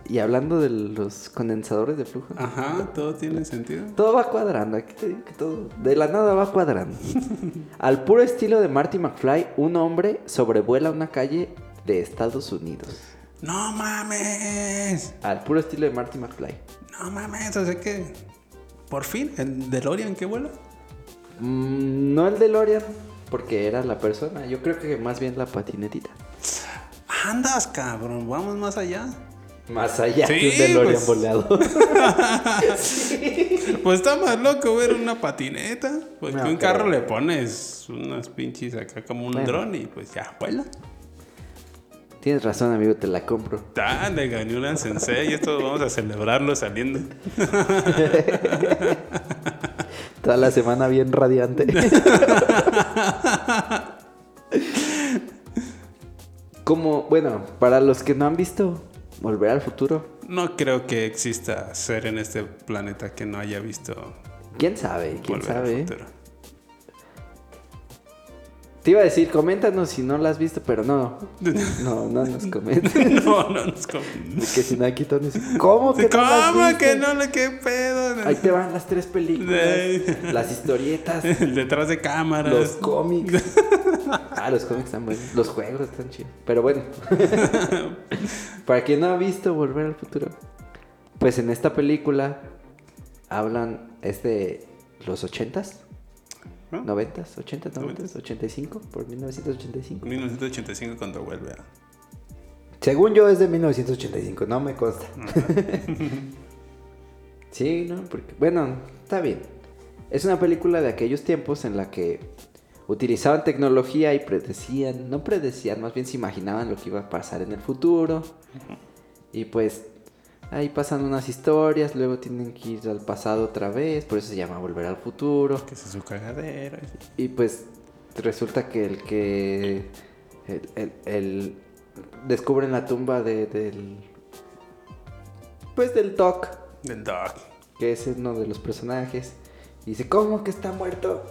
Y hablando de los condensadores de flujo. Ajá, todo tiene sentido. Todo va cuadrando, aquí te digo que todo, de la nada va cuadrando. Al puro estilo de Marty McFly, un hombre sobrevuela una calle de Estados Unidos. No mames. Al puro estilo de Marty McFly. No mames. O sea que. Por fin, el DeLorean que vuela. Mm, no el DeLorean, porque era la persona. Yo creo que más bien la patinetita. Andas, cabrón. Vamos más allá. Más allá Sí, de un DeLorean pues. voleado. Pues está más loco ver una patineta. Pues No, que un pero- carro le pones unas pinches acá como un Bueno. dron y pues ya vuela. Tienes razón, amigo, te la compro. Ah, le gané una sensei y esto vamos a celebrarlo saliendo. Toda la semana bien radiante. Como, bueno, para los que no han visto Volver al Futuro, No creo que exista ser en este planeta que no haya visto quién sabe, quién Volver al sabe. Futuro. Te iba a decir, coméntanos si no la has visto, pero no. No, no nos comentes. no, no nos com- que si no aquí dicen, ¿cómo que no la has ¿Cómo que no qué pedo? Ahí te van las tres películas, las historietas, Detrás de cámaras. los cómics. Ah, los cómics están buenos. Los juegos están chidos. Pero bueno. Para quien no ha visto Volver al Futuro, pues en esta película hablan es de los 80s, ¿No? 90s, 80s, 90s, 85, por 1985. 1985 cuando vuelve a... Según yo es de 1985, no me consta. sí, no, porque bueno, está bien. Es una película de aquellos tiempos en la que utilizaban tecnología y predecían, no predecían, más bien se imaginaban lo que iba a pasar en el futuro. Y pues ahí pasan unas historias, luego tienen que ir al pasado otra vez, por eso se llama Volver al Futuro. Que es su cagadero. Y pues resulta que el que. El, el- el- descubren la tumba de, del. Pues del Doc, Del dog. que es uno de los personajes. Y dice: ¿Cómo que está muerto?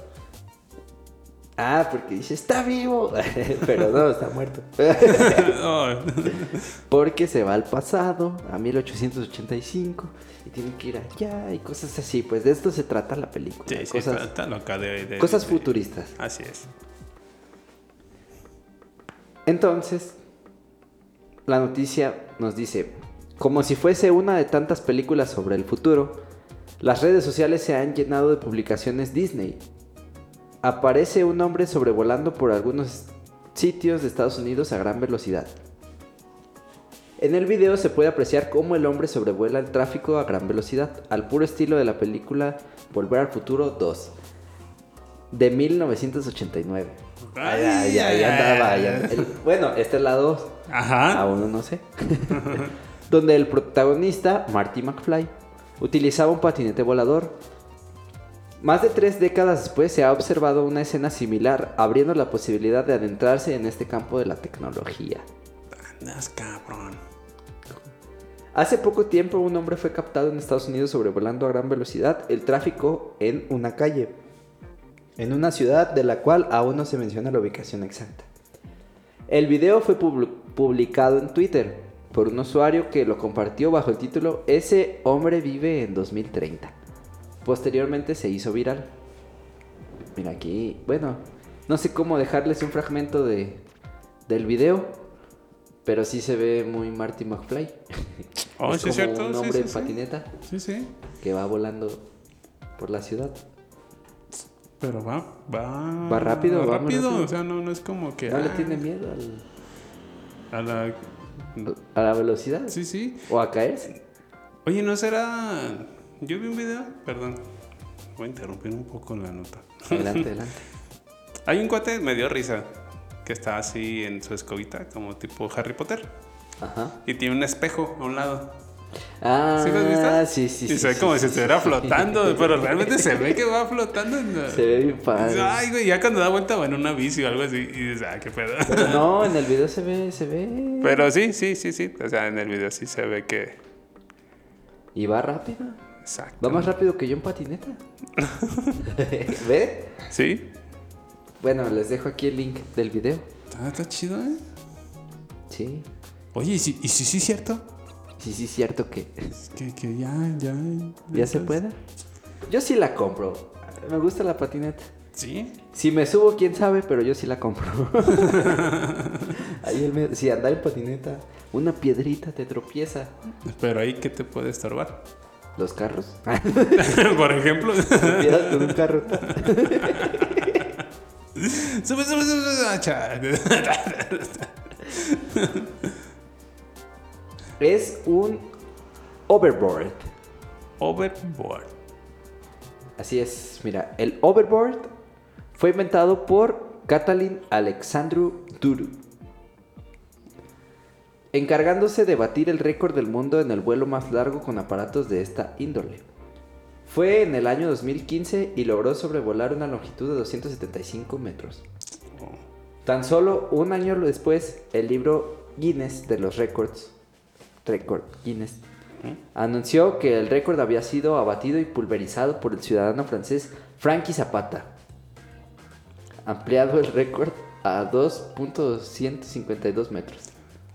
Ah, porque dice: Está vivo. Pero no, está muerto. Porque se va al pasado, a 1885. Y tiene que ir allá y cosas así. Pues de esto se trata la película. sí, cosas está loca de, de- cosas de- futuristas. Así es. Entonces, la noticia nos dice, como si fuese una de tantas películas sobre el futuro, las redes sociales se han llenado de publicaciones Disney. Aparece un hombre sobrevolando por algunos sitios de Estados Unidos a gran velocidad. En el video se puede apreciar cómo el hombre sobrevuela el tráfico a gran velocidad, al puro estilo de la película Volver al Futuro 2, de 1989. Ay, ay, ay, andaba. El- bueno, esta es la 2. Ajá. Aún no sé. Donde el protagonista, Marty McFly, utilizaba un patinete volador. Más de tres décadas después se ha observado una escena similar, abriendo la posibilidad de adentrarse en este campo de la tecnología. Andas cabrón. Hace poco tiempo un hombre fue captado en Estados Unidos sobrevolando a gran velocidad el tráfico en una calle, en una ciudad de la cual aún no se menciona la ubicación exacta. El video fue publi- publicado en Twitter por un usuario que lo compartió bajo el título Ese hombre vive en 2030. Posteriormente se hizo viral. Mira aquí, bueno, no sé cómo dejarles un fragmento de, del video, pero sí se ve muy Marty McFly. Oh, Es sí, como cierto. un hombre sí, en patineta Sí, sí. que va volando por la ciudad. Pero va, va. Va rápido, va rápido. rápido. O sea, no, no es como que. ¿No le ah, tiene miedo al- A la. a la velocidad? Sí, sí. ¿O a caerse? Oye, ¿no será...? Yo vi un video, perdón. Voy a interrumpir un poco la nota. Adelante, adelante. Hay un cuate, me dio risa, que está así en su escobita, como tipo Harry Potter. Ajá. Y tiene un espejo a un lado. Ah, ¿Sí lo has visto? sí, sí, y sí. se ve sí, como sí, si sí, estuviera sí. flotando, pero realmente se ve que va flotando. En Se ve bien padre. Ay, güey, ya cuando da vuelta va en una bici o algo así. Y dices, ah, qué pedo. Pero no, en el video se ve, se ve. Pero sí, sí, sí, sí. O sea, en el video sí se ve que. Y va rápido. Exacto. Va más rápido que yo en patineta. ¿Ve? Sí. Bueno, les dejo aquí el link del video. Ah, está chido, ¿eh? Sí. Oye, ¿y si, y si sí es cierto? Sí, sí, cierto que Que, que ya, ya. ya se puede. Yo sí la compro. Me gusta la patineta. Sí. Si me subo, quién sabe, pero yo sí la compro. Ahí el si andar en patineta, una piedrita te tropieza. Pero ahí, ¿qué te puede estorbar? Los carros. Por ejemplo. Con un carro. sube, sube, sube. Es un overboard. Overboard. Así es, mira, el overboard fue inventado por Katalin Alexandru Duru, encargándose de batir el récord del mundo en el vuelo más largo con aparatos de esta índole. Fue en el año 2015 y logró sobrevolar una longitud de 275 metros. Tan solo un año después, el libro Guinness de los récords, récord Guinness, anunció que el récord había sido abatido y pulverizado por el ciudadano francés Frankie Zapata. Ampliado el récord a 2.152 metros.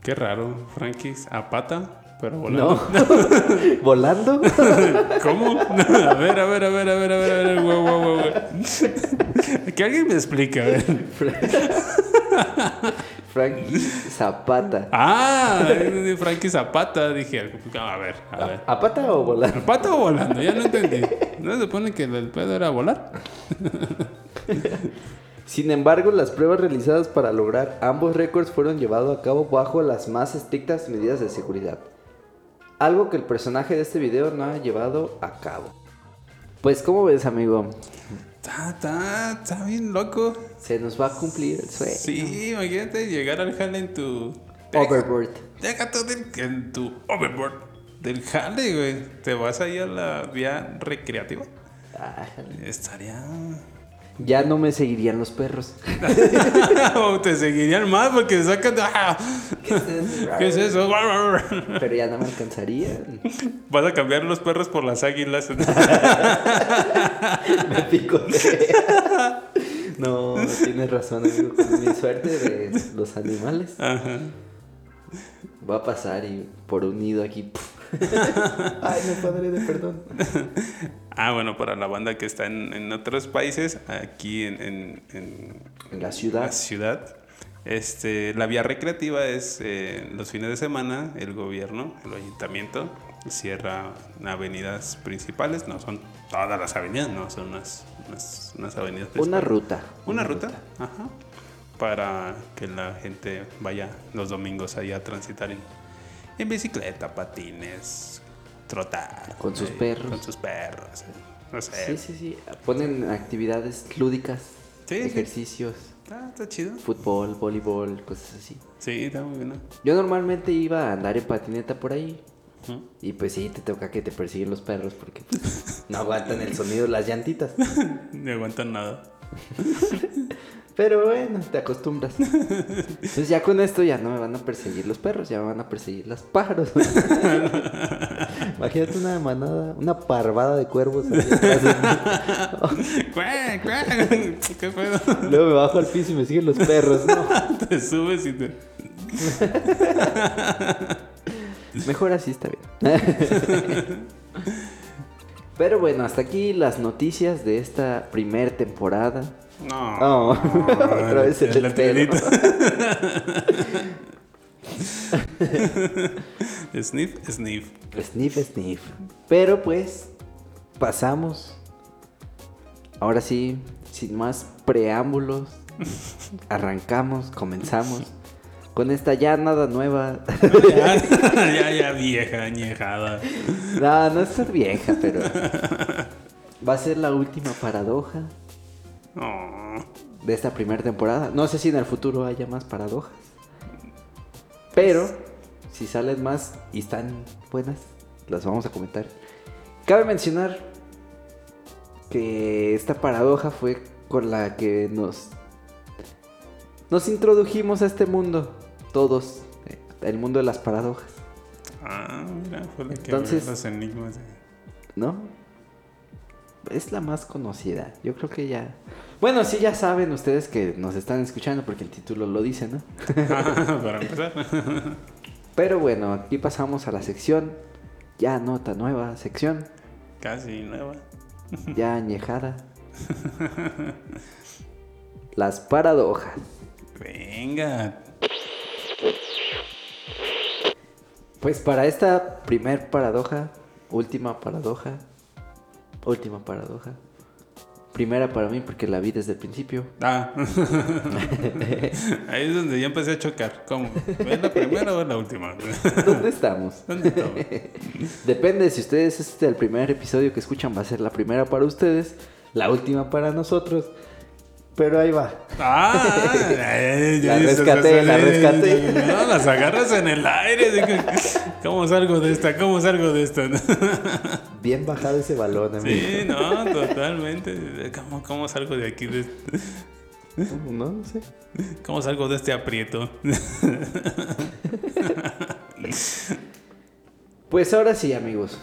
Qué raro, Frankie a pata, pero volando. ¿No? ¿Volando? ¿Cómo? A ver, a ver, a ver, a ver, a ver, a ver, güey, güey, güey. Que alguien me explique, a ver. Frankie Zapata. Ah, Frankie Zapata, dije, a ver, a ver. ¿A pata o volando? ¿A pata o volando? Ya no entendí. ¿No se supone que el pedo era volar? Sin embargo, las pruebas realizadas para lograr ambos récords fueron llevados a cabo bajo las más estrictas medidas de seguridad. Algo que el personaje de este video no ha llevado a cabo. Pues, ¿cómo ves, amigo? Está, está, está bien loco. Se nos va a cumplir el sueño. Sí, imagínate llegar al jale en tu... Overboard. Deja todo en, tu overboard del jale, güey. Te vas ahí a la vía recreativa. Ájale. Estaría... Ya no me seguirían los perros. o te seguirían más porque sacan... ¡Ah! ¿Qué es eso? Pero ya no me alcanzarían. Vas a cambiar los perros por las águilas. Me picoteé. No, tienes razón, amigo. Con mi suerte de los animales Ajá. va a pasar y por un nido aquí. Ay, no padre de perdón. Ah, bueno, para la banda que está en, en otros países, aquí en, en- en En la la ciudad. ciudad, este, la vía recreativa es eh, los fines de semana, el gobierno, el ayuntamiento, cierra avenidas principales, no son todas las avenidas, no, son unas, unas, unas avenidas Una principales. ruta. Una ruta, ajá, para que la gente vaya los domingos ahí a transitar en, en bicicleta, patines, trotar. Con sus eh, perros. Con sus perros, eh, no sé. Sí, sí, sí. Ponen actividades lúdicas, Sí, sí. ejercicios, Ah, está chido. fútbol, voleibol, cosas así. Sí, está muy bueno. Yo normalmente iba a andar en patineta por ahí. Y pues sí, te toca que te persiguen los perros porque pues, no aguantan el sonido de las llantitas. No aguantan nada. Pero bueno, te acostumbras. Entonces ya con esto ya no me van a perseguir los perros, ya me van a perseguir los pájaros. Imagínate una manada, una parvada de cuervos. ¿Qué pedo? Luego me bajo al piso y me siguen los perros. No, Te subes y te. mejor así está bien. Pero bueno, hasta aquí las noticias de esta primer temporada. No. Oh, otra vez el, el sniff, sniff. Sniff, sniff. Pero pues, pasamos. Ahora sí, sin más preámbulos, arrancamos, comenzamos con esta ya nada nueva. Ya, ya, ya vieja, añejada. no, no es ser vieja, pero va a ser la última paradoja No. de esta primera temporada. No sé si en el futuro haya más paradojas. Pero si salen más y están buenas, las vamos a comentar. Cabe mencionar que esta paradoja fue con la que nos nos introdujimos a este mundo todos, eh, el mundo de las paradojas, Ah, mira, fue la que Entonces- los enigmas. ¿no? Es la más conocida. Yo creo que ya Bueno, sí ya saben ustedes que nos están escuchando porque el título lo dice, ¿no? Para empezar. Pero bueno, aquí pasamos a la sección ya nota nueva, sección Casi nueva. ya añejada. Las paradojas. Venga. Pues para esta primer paradoja, última paradoja, última paradoja. Primera para mí porque la vi desde el principio. Ah. Ahí es donde ya empecé a chocar. ¿Cómo? ¿Es la primera o es la última? ¿Dónde estamos? ¿Dónde estamos? Depende, si ustedes este es el primer episodio que escuchan va a ser la primera para ustedes, la última para nosotros. Pero ahí va. Ah, La rescaté, la rescaté. No, las agarras en el aire. ¿Cómo salgo de esta? ¿Cómo salgo de esta? Bien bajado ese balón, amigo. Sí, no, totalmente. ¿Cómo, cómo salgo de aquí? De, No, no sé. ¿Cómo salgo de este aprieto? Pues ahora sí, amigos.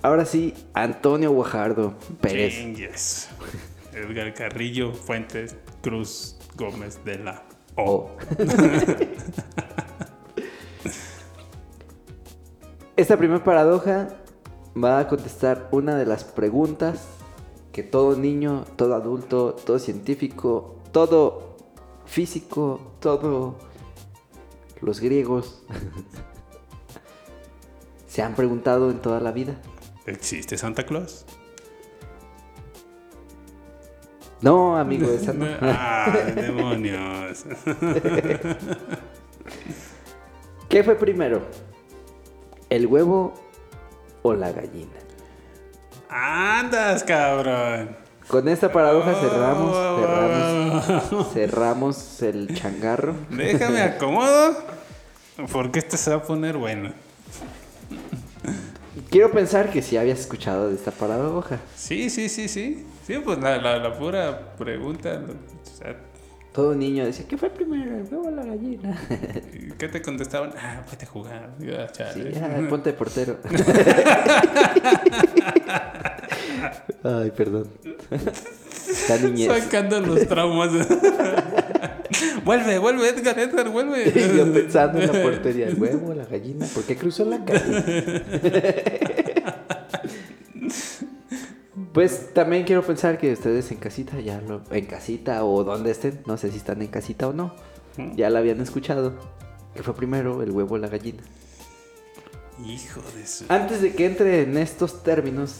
Ahora sí, Antonio Guajardo Pérez. Edgar Carrillo Fuentes Cruz Gómez de la O. Esta primera paradoja va a contestar una de las preguntas que todo niño, todo adulto, todo científico, todo físico, todo los griegos se han preguntado en toda la vida. ¿Existe Santa Claus? No, amigo, esa no. ¡Ah, demonios! ¿Qué fue primero? ¿El huevo o la gallina? ¡Andas, cabrón! Con esta paradoja Oh. cerramos, cerramos, cerramos el changarro. Déjame acomodo. Porque este se va a poner bueno. Quiero pensar que sí habías escuchado de esta paradoja. Sí, sí, sí, sí. Sí, pues la, la, la pura pregunta. o sea, Todo niño decía, ¿qué fue primero, el huevo o la gallina? ¿Qué te contestaban? Ah, vete a jugar. Ya, chale. Sí, ya, ponte portero. Ay, perdón. Está niñez. Sacando los traumas. vuelve, vuelve, Edgar, Edgar, vuelve. Y yo pensando en la portería, el huevo, la gallina, ¿por qué cruzó la calle? Pues también quiero pensar que ustedes en casita ya lo, en casita o donde estén, no sé si están en casita o no, ya la habían escuchado. Que fue primero el huevo o la gallina. Hijo de su. Antes de que entre en estos términos,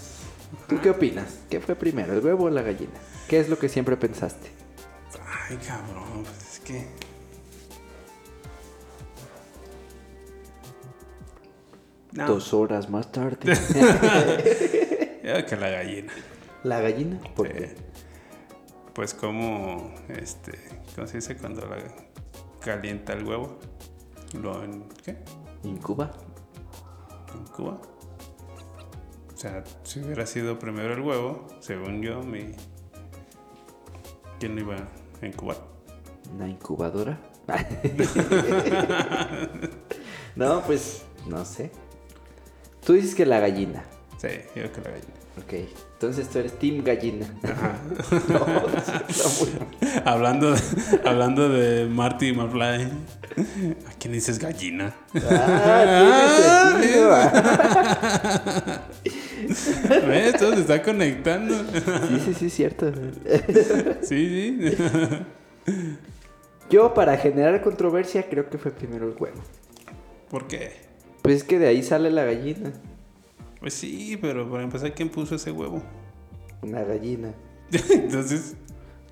¿tú qué opinas? ¿Qué fue primero, el huevo o la gallina? ¿Qué es lo que siempre pensaste? Ay, cabrón, pues es que. No, Dos horas más tarde. que la gallina. ¿La gallina? ¿Por Eh, qué? Pues como, este, ¿cómo se dice cuando la calienta el huevo? Lo en, ¿qué? ¿Incuba? En Cuba. O sea, si hubiera sido primero el huevo, según yo, mi... ¿Quién lo iba a incubar? ¿Una incubadora? no, pues no sé. Tú dices que la gallina. Sí, yo creo que la gallina. Ok. Entonces tú eres Team Gallina. Ajá. no, está muy- hablando, de, hablando de Marty McFly. ¿A quién dices gallina? Ah, tiene sentido. ¿Ves? Todo se está conectando. Sí, sí, sí, cierto. Sí, sí. Yo, para generar controversia, creo que fue primero el huevo. ¿Por qué? Pues es que de ahí sale la gallina. Pues sí, pero para empezar, ¿quién puso ese huevo? Una gallina. Entonces,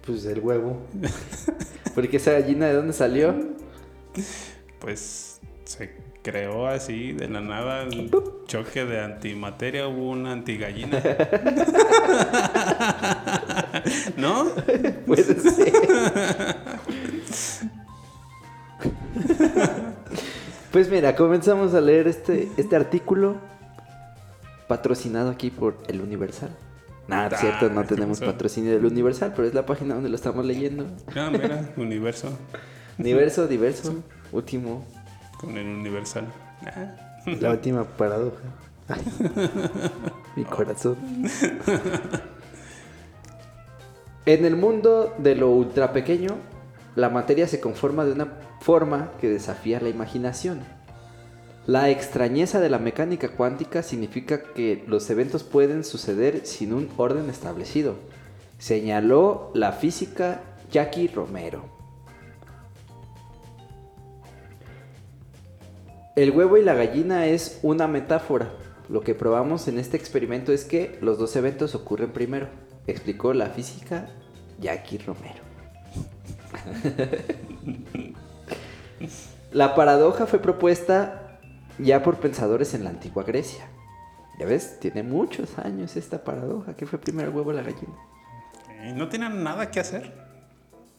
Pues el huevo. Porque esa gallina, ¿de dónde salió? pues se creó así de la nada un choque de antimateria, hubo una antigallina. ¿No? Puede ser. Pues mira, comenzamos a leer este, este artículo patrocinado aquí por El Universal. Nada, es cierto, no Ah, ¿qué tenemos pasó? patrocinio del Universal, pero es la página donde lo estamos leyendo. Ah, mira, universo. Universo, diverso, último, Con el universal. Ah, la última paradoja. Ay, mi corazón. En el mundo de lo ultra pequeño, la materia se conforma de una forma que desafía la imaginación. La extrañeza de la mecánica cuántica significa que los eventos pueden suceder sin un orden establecido, señaló la física Jackie Romero. El huevo y la gallina es una metáfora. Lo que probamos en este experimento es que los dos eventos ocurren primero, explicó la física Jackie Romero. la paradoja fue propuesta ya por pensadores en la antigua Grecia. Ya ves, tiene muchos años esta paradoja. ¿Qué fue primero el huevo o la gallina? eh, ¿No tienen nada que hacer?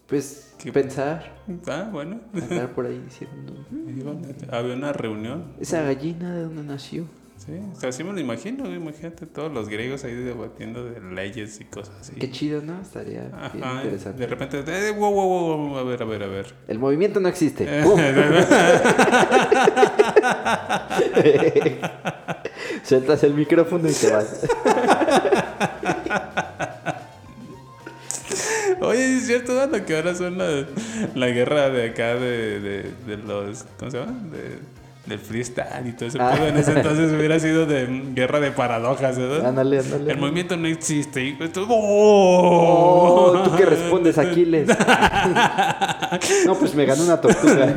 Pues ¿Qué? pensar, Ah, bueno. andar por ahí diciendo, Iban- Había una reunión. ¿esa gallina de dónde nació? Sí, o sea, así me lo imagino. Imagínate todos los griegos ahí debatiendo de leyes y cosas así. Qué chido, ¿no? Estaría bien interesante. de repente, eh, wow, wow, wow, a ver, a ver, a ver. El movimiento no existe. Eh. Sueltas el micrófono y te vas. cierto, ¿no? Lo que ahora son la, la guerra de acá de, de, de los. ¿Cómo se llama? De, del freestyle y todo eso. Ah. En ese entonces hubiera sido de guerra de paradojas, ¿verdad? Ándale, ándale. El movimiento no existe. Y esto, ¡Oh! Oh, ¿tú qué respondes, Aquiles? no, pues me ganó una tortuga.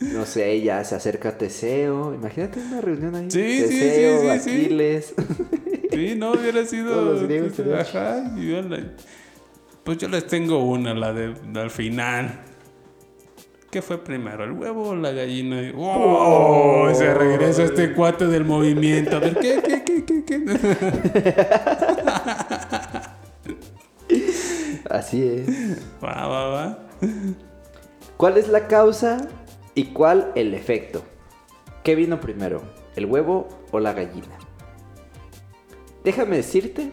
No sé, ya se acerca Teseo. Imagínate una reunión ahí. Sí, sí, sí, Teseo, sí, sí. Aquiles. Sí, no, hubiera sido. Todos los griegos Ajá, y Pues yo les tengo una, la de al final. ¿Qué fue primero, el huevo o la gallina? Y- ¡Oh! Se regresa este cuate del movimiento. A ver, ¿qué, qué, qué, qué, qué? Así es. Va, va, va. ¿Cuál es la causa y cuál el efecto? ¿Qué vino primero, el huevo o la gallina? Déjame decirte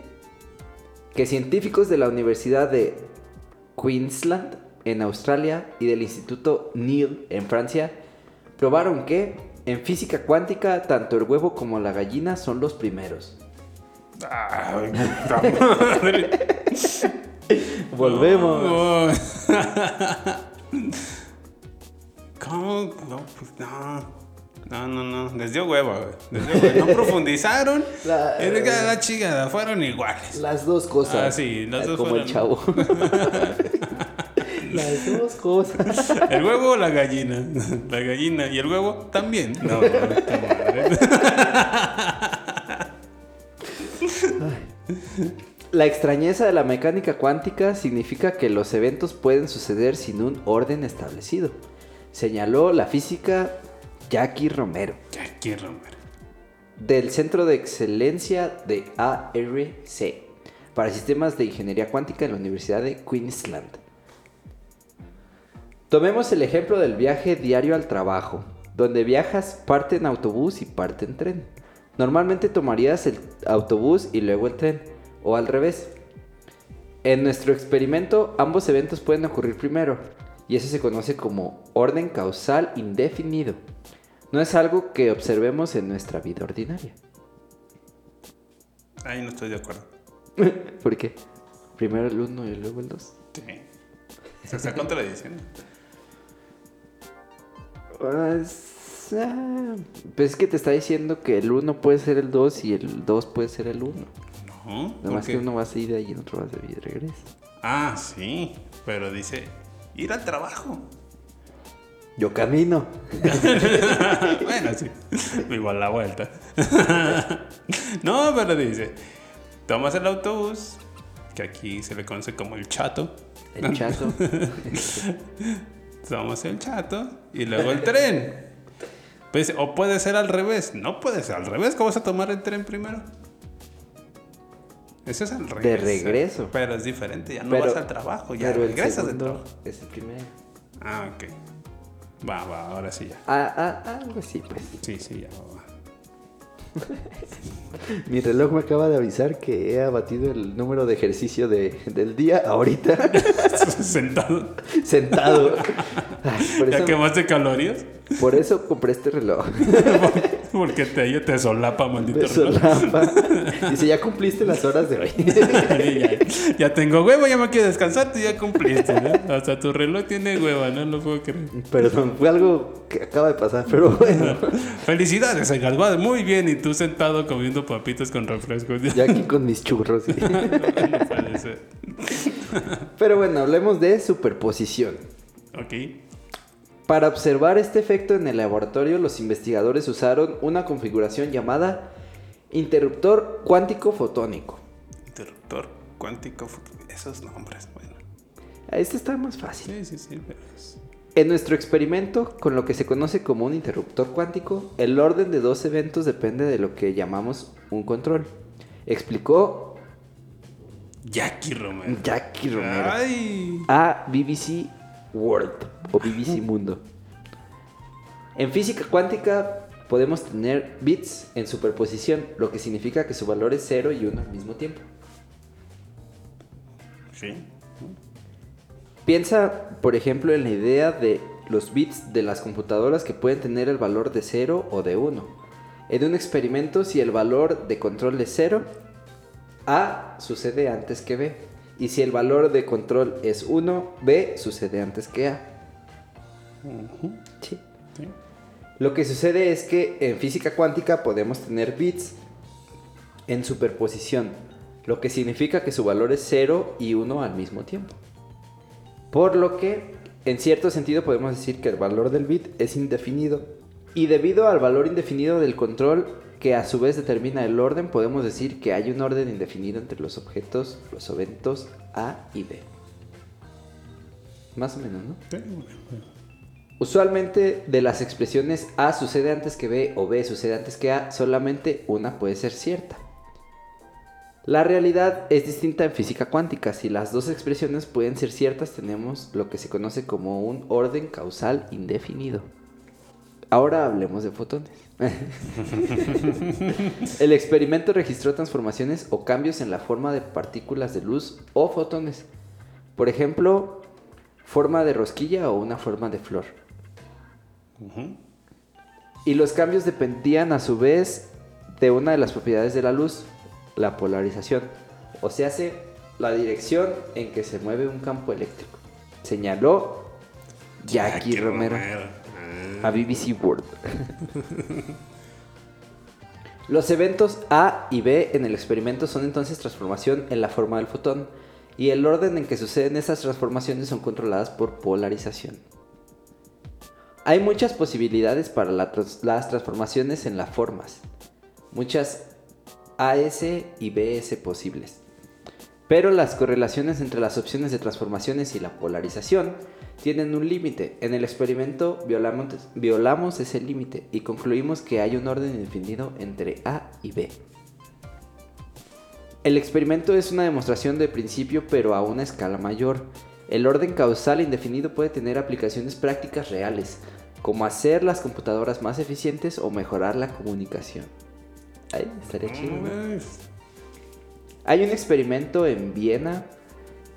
que científicos de la Universidad de Queensland en Australia y del Instituto Neil en Francia probaron que en física cuántica tanto el huevo como la gallina son los primeros. Ay, puta madre. Volvemos. ¿Cómo? No, pues no. No, no, no. Les dio huevo, güey. Les dio huevo. No profundizaron. La- Es que la chingada. Fueron iguales. Las dos cosas. Ah, sí, las dos Como el chavo. Las dos cosas. El huevo o la gallina. La gallina y el huevo también. No. La extrañeza de la mecánica cuántica significa que los eventos pueden suceder sin un orden establecido, señaló la física Jackie Romero, Jackie Romero. del Centro de Excelencia de ARC para Sistemas de Ingeniería Cuántica en la Universidad de Queensland. Tomemos el ejemplo del viaje diario al trabajo, donde viajas parte en autobús y parte en tren. Normalmente tomarías el autobús y luego el tren, o al revés. En nuestro experimento, ambos eventos pueden ocurrir primero, y eso se conoce como orden causal indefinido. No es algo que observemos en nuestra vida ordinaria. Ahí no estoy de acuerdo. ¿Por qué? Primero el 1 y luego el 2. Sí. Se está contradiciendo. Pues, ah, pues es que te está diciendo que el 1 puede ser el 2 y el 2 puede ser el 1. No. Nada ¿por más que uno va a ir de ahí y el otro va a ir de regreso. Ah, sí. Pero dice ir al trabajo. Yo camino. bueno, sí. Igual la vuelta. no, pero dice, tomas el autobús, que aquí se le conoce como el chato. El chato. Tomas el chato y luego el tren. Pues, o puede ser al revés. No puede ser al revés. ¿Cómo vas a tomar el tren primero? Eso es al revés. regreso. Pero es diferente. Ya no Pero- vas al trabajo. Ya regresas del trabajo. es el primero. Ah, ok. Va, va, ahora sí ya. Ah, ah, algo así, pues. Sí, sí, ya va, va. Mi reloj me acaba de avisar que he abatido el número de ejercicio de- del día ahorita, Sentado. sentado. Ay, por, ¿Ya eso, quemaste calorías? por eso compré este reloj. Porque te, te solapa, maldito reloj. solapa. Dice, ya cumpliste las horas de hoy. ya, ya tengo huevo, ya me quiero descansar, tú ya cumpliste, ¿no? Hasta tu reloj tiene hueva, no lo puedo creer. Perdón, fue algo que acaba de pasar, pero bueno. Felicidades, Edgar, muy bien, y tú sentado comiendo papitas con refrescos. Ya aquí con mis churros. sí. no puede ser. Pero bueno, hablemos de superposición. Ok. Para observar este efecto en el laboratorio, los investigadores usaron una configuración llamada interruptor cuántico fotónico. Interruptor cuántico, esos nombres, bueno. Este está más fácil. Sí, sí, sí, pero es- En nuestro experimento, con lo que se conoce como un interruptor cuántico, el orden de dos eventos depende de lo que llamamos un control. Explicó Jackie Romero. Jackie Romero Ay. a BBC World o BBC Mundo. En física cuántica podemos tener bits en superposición, lo que significa que su valor es 0 y 1 al mismo tiempo. Sí. Piensa, por ejemplo, en la idea de los bits de las computadoras que pueden tener el valor de 0 o de 1. En un experimento, si el valor de control es 0, A sucede antes que B. Y si el valor de control es 1, B sucede antes que A. Sí. Lo que sucede es que en física cuántica podemos tener bits en superposición, lo que significa que su valor es 0 y 1 al mismo tiempo. Por lo que, en cierto sentido, podemos decir que el valor del bit es indefinido. Y debido al valor indefinido del control, que a su vez determina el orden, podemos decir que hay un orden indefinido entre los objetos, los eventos A y B. Más o menos, ¿no? Sí, bueno. Usualmente de las expresiones A sucede antes que B o B sucede antes que A, solamente una puede ser cierta. La realidad es distinta en física cuántica. Si las dos expresiones pueden ser ciertas, tenemos lo que se conoce como un orden causal indefinido. Ahora hablemos de fotones. El experimento registró transformaciones o cambios en la forma de partículas de luz o fotones. Por ejemplo, forma de rosquilla o una forma de flor. Y los cambios dependían a su vez de una de las propiedades de la luz, la polarización. O se hace la dirección en que se mueve un campo eléctrico. Señaló Jackie, Romero, a BBC World. Los eventos A y B en el experimento son entonces transformación en la forma del fotón y el orden en que suceden esas transformaciones son controladas por polarización. Hay muchas posibilidades para las transformaciones en las formas, muchas AS y BS posibles. Pero las correlaciones entre las opciones de transformaciones y la polarización tienen un límite. En el experimento violamos, violamos ese límite y concluimos que hay un orden indefinido entre A y B. El experimento es una demostración de principio pero a una escala mayor. El orden causal indefinido puede tener aplicaciones prácticas reales, como hacer las computadoras más eficientes o mejorar la comunicación. Ay, estaría chido. ¿no? Hay un experimento en Viena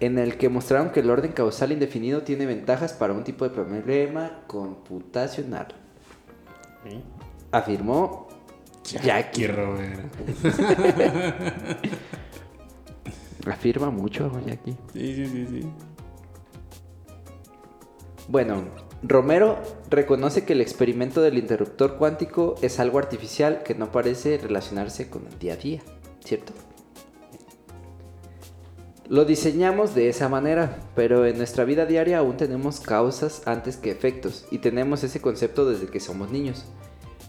en el que mostraron que el orden causal indefinido tiene ventajas para un tipo de problema computacional. Sí. Afirmó Jackie Romero. Afirma mucho Jackie. Sí, sí, sí, sí. Bueno, Romero reconoce que el experimento del interruptor cuántico es algo artificial que no parece relacionarse con el día a día, ¿cierto? Lo diseñamos de esa manera, pero en nuestra vida diaria aún tenemos causas antes que efectos y tenemos ese concepto desde que somos niños.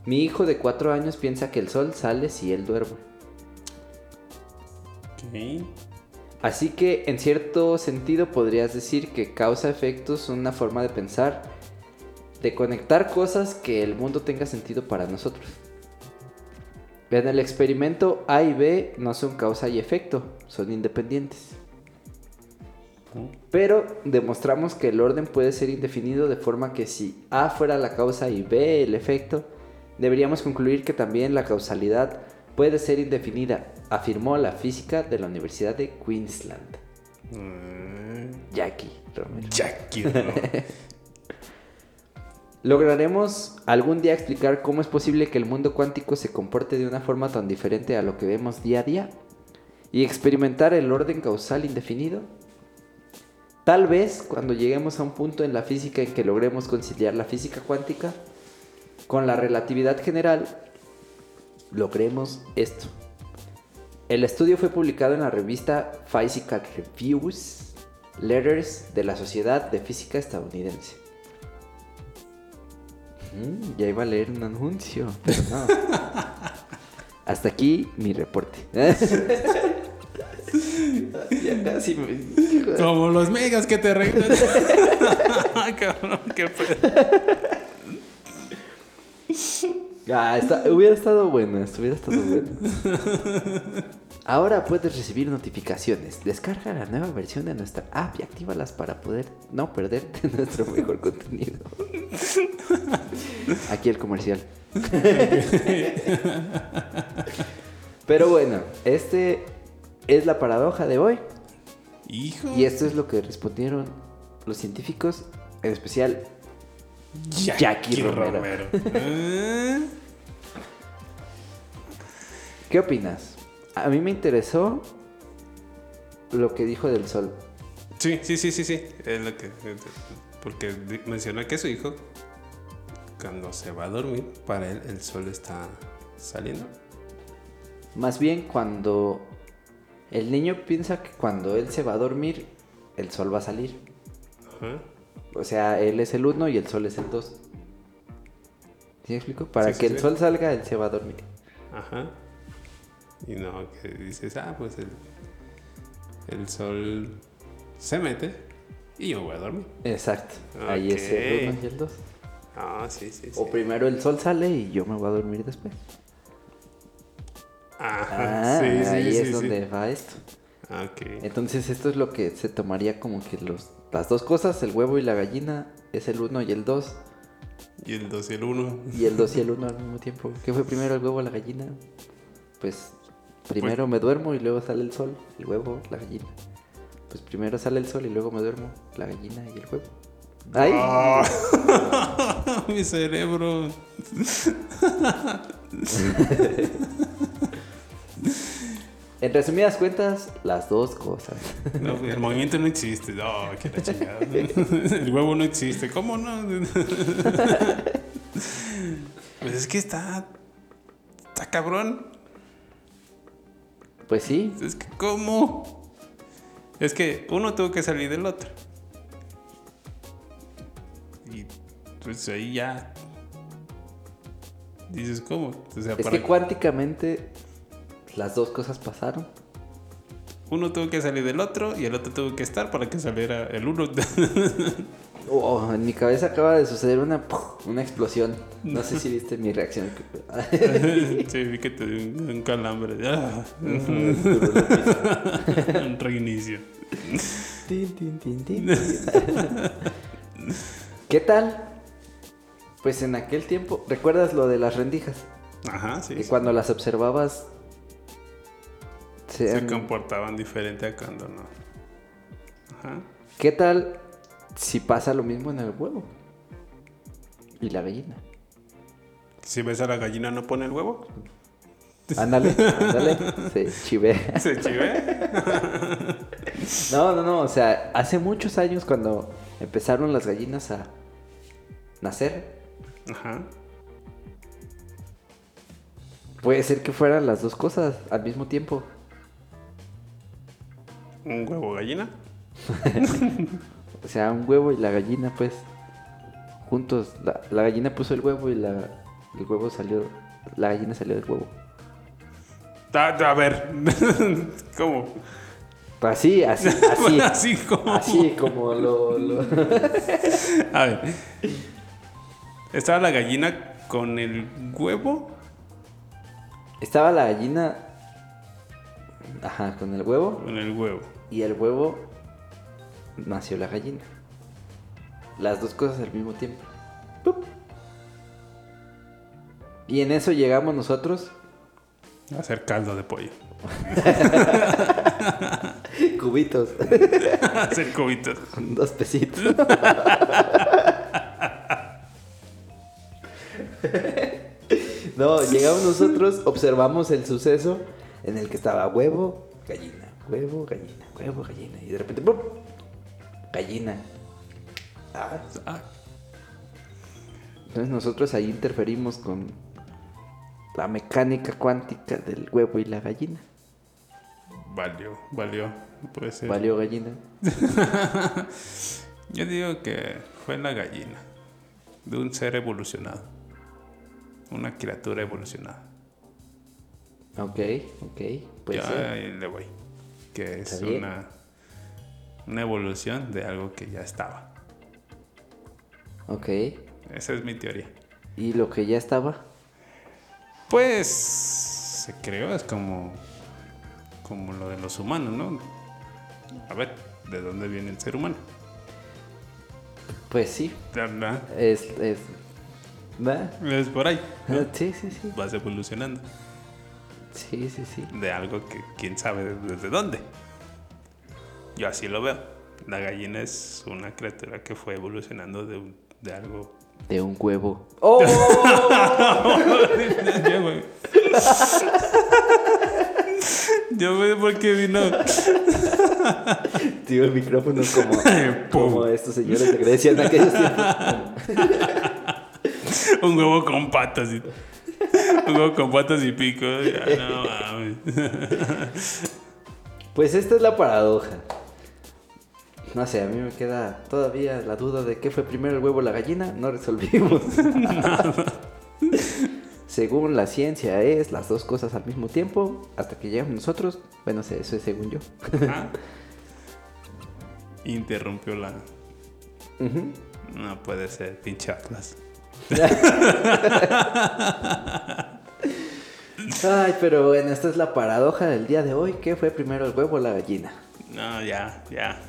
Mi hijo de 4 años piensa que el sol sale si él duerme. Así que en cierto sentido podrías decir que causa-efectos son una forma de pensar, de conectar cosas que el mundo tenga sentido para nosotros. En el experimento A y B no son causa y efecto, son independientes. Pero demostramos que el orden puede ser indefinido de forma que si A fuera la causa y B el efecto, deberíamos concluir que también la causalidad puede ser indefinida, afirmó la física de la Universidad de Queensland. Mm, Jackie Romero. Jackie Romero. ¿Lograremos algún día explicar cómo es posible que el mundo cuántico se comporte de una forma tan diferente a lo que vemos día a día? ¿Y experimentar el orden causal indefinido? Tal vez cuando lleguemos a un punto en la física en que logremos conciliar la física cuántica con la relatividad general, logremos esto. El estudio fue publicado en la revista Physical Reviews Letters de la Sociedad de Física Estadounidense. Mm, ya iba a leer un anuncio. pero no. Hasta aquí mi reporte. ya casi me... Como los megas que te regalan. Cabrón, qué pedo. Ah, está- hubiera estado bueno, esto hubiera estado bueno. Ahora puedes recibir notificaciones. Descarga la nueva versión de nuestra app y actívalas para poder no perderte nuestro mejor contenido. Aquí el comercial. Pero bueno, este es la paradoja de hoy. Hijo. Y esto es lo que respondieron los científicos, en especial Jackie Romero. Ah. ¿Qué opinas? A mí me interesó lo que dijo del sol. Sí, sí, sí, sí, sí. Es lo que. Porque mencionó que su hijo, cuando se va a dormir, para él el sol está saliendo. Más bien cuando el niño piensa que cuando él se va a dormir, el sol va a salir. Ajá. O sea, él es el 1 y el sol es el 2. ¿Sí me explico? Para Sí, sí, que el sol salga, él se va a dormir. Ajá. Y no, que dices, ah, pues el, el sol se mete y yo voy a dormir. Exacto. Ahí es el Ok. 1 y el 2. Ah, sí, sí, sí. O primero el sol sale y yo me voy a dormir después. Ajá, Ah, sí, sí, ahí sí, es donde va esto. Ah, Ok. Entonces esto es lo que se tomaría como que los, las dos cosas, el huevo y la gallina, es el 1 y el 2. Y el 2 y el 1. Y el 2 y el 1 al mismo tiempo. ¿Qué fue primero el huevo o la gallina? Pues primero me duermo y luego sale el sol, el huevo, la gallina. Pues primero sale el sol y luego me duermo, la gallina y el huevo. ¡Ay! Ah, mi cerebro. En resumidas cuentas, las dos cosas. No, el movimiento no existe. No, que la chingada. El huevo no existe. ¿Cómo no? Pues es que está. Está cabrón. Pues sí, Es que, ¿cómo? Es que uno tuvo que salir del otro. Y pues ahí ya. Dices, ¿cómo? O sea, es para- que cuánticamente las dos cosas pasaron. uno tuvo que salir del otro y el otro tuvo que estar para que saliera el uno. Oh, en mi cabeza acaba de suceder una, una explosión. No sé si viste mi reacción. sí, vi que te dio un, calambre. Ah. un reinicio. ¿Qué tal? Pues en aquel tiempo, ¿recuerdas lo de las rendijas? Ajá, sí. Y sí. cuando las observabas, se- Se comportaban diferente a cuando no. Ajá. ¿qué tal si pasa lo mismo en el huevo? Y la gallina. Si ves a la gallina, no pone el huevo. Ándale, ándale, se chivea. Se chive. No, no, no, o sea, hace muchos años cuando empezaron las gallinas a nacer, Ajá. puede ser que fueran las dos cosas al mismo tiempo. Un huevo gallina. O sea, un huevo y la gallina, pues, juntos. La, la gallina puso el huevo y la, el huevo salió, la gallina salió del huevo. A, a ver. ¿Cómo? Así, así, así. Así como. Así como lo... lo- A ver. Estaba la gallina con el huevo. Estaba la gallina, ajá, con el huevo Con el huevo. Y el huevo nació la gallina. Las dos cosas al mismo tiempo. ¡Pup! Y en eso llegamos nosotros, A hacer caldo de pollo. cubitos, A hacer cubitos. dos pesitos. No, llegamos nosotros, observamos el suceso en el que estaba huevo, gallina, huevo, gallina, huevo, gallina. Y de repente, ¡pum! Gallina. Ah, Ah, Entonces nosotros ahí interferimos con la mecánica cuántica del huevo y la gallina. valió, valió. No puede ser. Valió gallina. Yo digo que fue la gallina. De un ser evolucionado. Una criatura evolucionada. Ok, ok. Pues Yo sí. le voy. Que es una, una evolución de algo que ya estaba. Ok. Esa es mi teoría. ¿Y lo que ya estaba? Pues se creó, es como, como lo de los humanos, ¿no? A ver, ¿de dónde viene el ser humano? Pues sí. ¿Verdad? Es. es... Es por ahí. ¿no? Sí, sí, sí. Vas evolucionando Sí, sí, sí. de algo que quién sabe desde dónde. Yo así lo veo. La gallina es una criatura que fue evolucionando de, un- de algo. De un huevo. ¡Oh! Güey. fue porque vino. Tío, el micrófono como, como estos señores de Grecia en aquellos tiempos. Un huevo con patas. y- Con patas y pico. Ya, no mames. Pues esta es la paradoja. No sé, a mí me queda todavía la duda de qué fue primero el huevo o la gallina. No resolvimos. según la ciencia es las dos cosas al mismo tiempo. Hasta que llegamos nosotros. Bueno, eso es según yo. Ah. Interrumpió la. No puede ser, pinche Atlas. Ay, pero bueno, esta es la paradoja del día de hoy. ¿Qué fue primero el huevo o la gallina? No, ya, ya.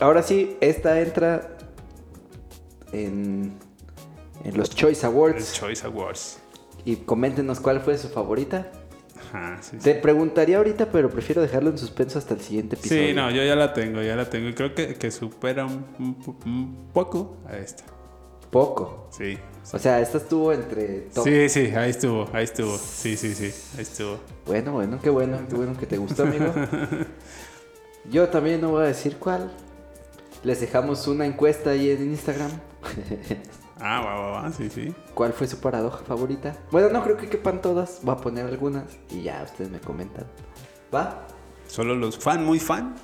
Ahora sí, esta entra en, en los Choice Awards. Choice Awards. Y coméntenos cuál fue su favorita. Ajá, sí, sí. Te preguntaría ahorita, pero prefiero dejarlo en suspenso hasta el siguiente episodio. Sí, no, yo ya la tengo, ya la tengo. Y creo que, que supera un, un- un poco a esta. Poco. Sí. O sea, esta estuvo entre top. Sí, sí, ahí estuvo, ahí estuvo. Sí, sí, sí, ahí estuvo. Bueno, bueno, qué bueno, qué bueno que te gustó, amigo. Yo también no voy a decir cuál. Les dejamos una encuesta ahí en Instagram. Ah, va, va, va, sí, sí. ¿Cuál fue su paradoja favorita? Bueno, no creo que quepan todas. Voy a poner algunas y ya ustedes me comentan. ¿Va? Solo los fan, muy fan.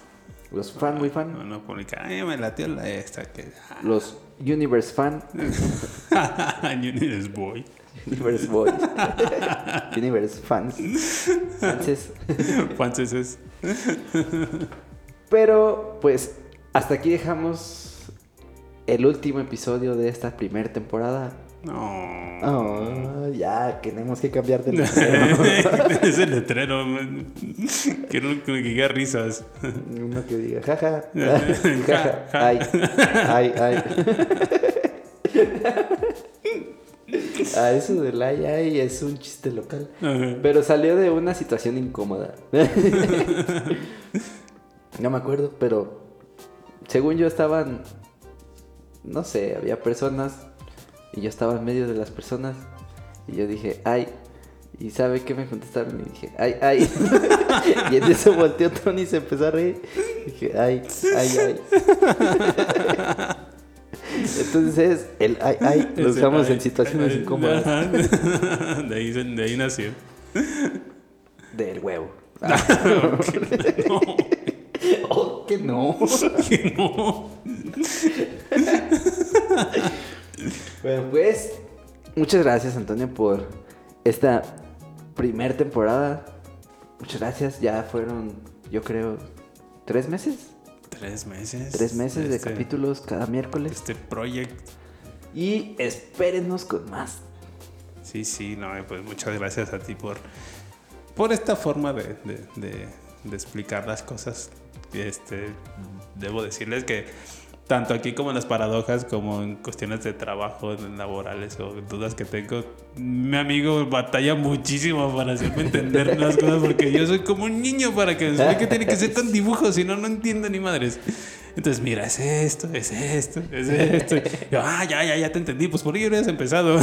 Los fan, muy No, fan. no publican. Ay, me latió la esta que. Los Universe fan. Universe Boy. Universe boys. Universe fans. Fanses. Franceses. Pero, pues, hasta aquí dejamos el último episodio de esta primera temporada. No. Oh, ya, tenemos que cambiar de letrero. es el letrero. man. Quiero uno que me diga risas. Uno que diga, jaja, Ja, jaja, ja. ay, ay, ay. Ah, eso del ay, ay es un chiste local. Ajá. Pero salió de una situación incómoda. no me acuerdo, pero según yo estaban, no sé, había personas y yo estaba en medio de las personas y yo dije, ay. Y sabe qué me contestaron y dije, ay, ay. y en eso volteó Tony y se empezó a reír. Dije, ay, ay, ay. Entonces, el ay, ay lo usamos en situaciones ay, incómodas. ajá. De ahí, de ahí nació. Del huevo. No, Oh, que no. que no. Bueno, pues, muchas gracias, Antonio, por esta primer temporada. Muchas gracias. Ya fueron, yo creo, tres meses. Tres meses. Tres meses de Este- capítulos cada miércoles. Este proyecto. Y espérenos con más. Sí, sí, no, pues muchas gracias a ti por, por esta forma de, de- de- de explicar las cosas. Este, debo decirles que tanto aquí como en las paradojas, como en cuestiones de trabajo, laborales o dudas que tengo, mi amigo batalla muchísimo para hacerme entender las cosas porque yo soy como un niño para que me explique que tiene que ser con dibujos, si no, no entiendo ni madres. Entonces, mira, es esto, es esto, es esto. Yo, ah, ya, ya, ya te entendí. Pues por ahí hubieras empezado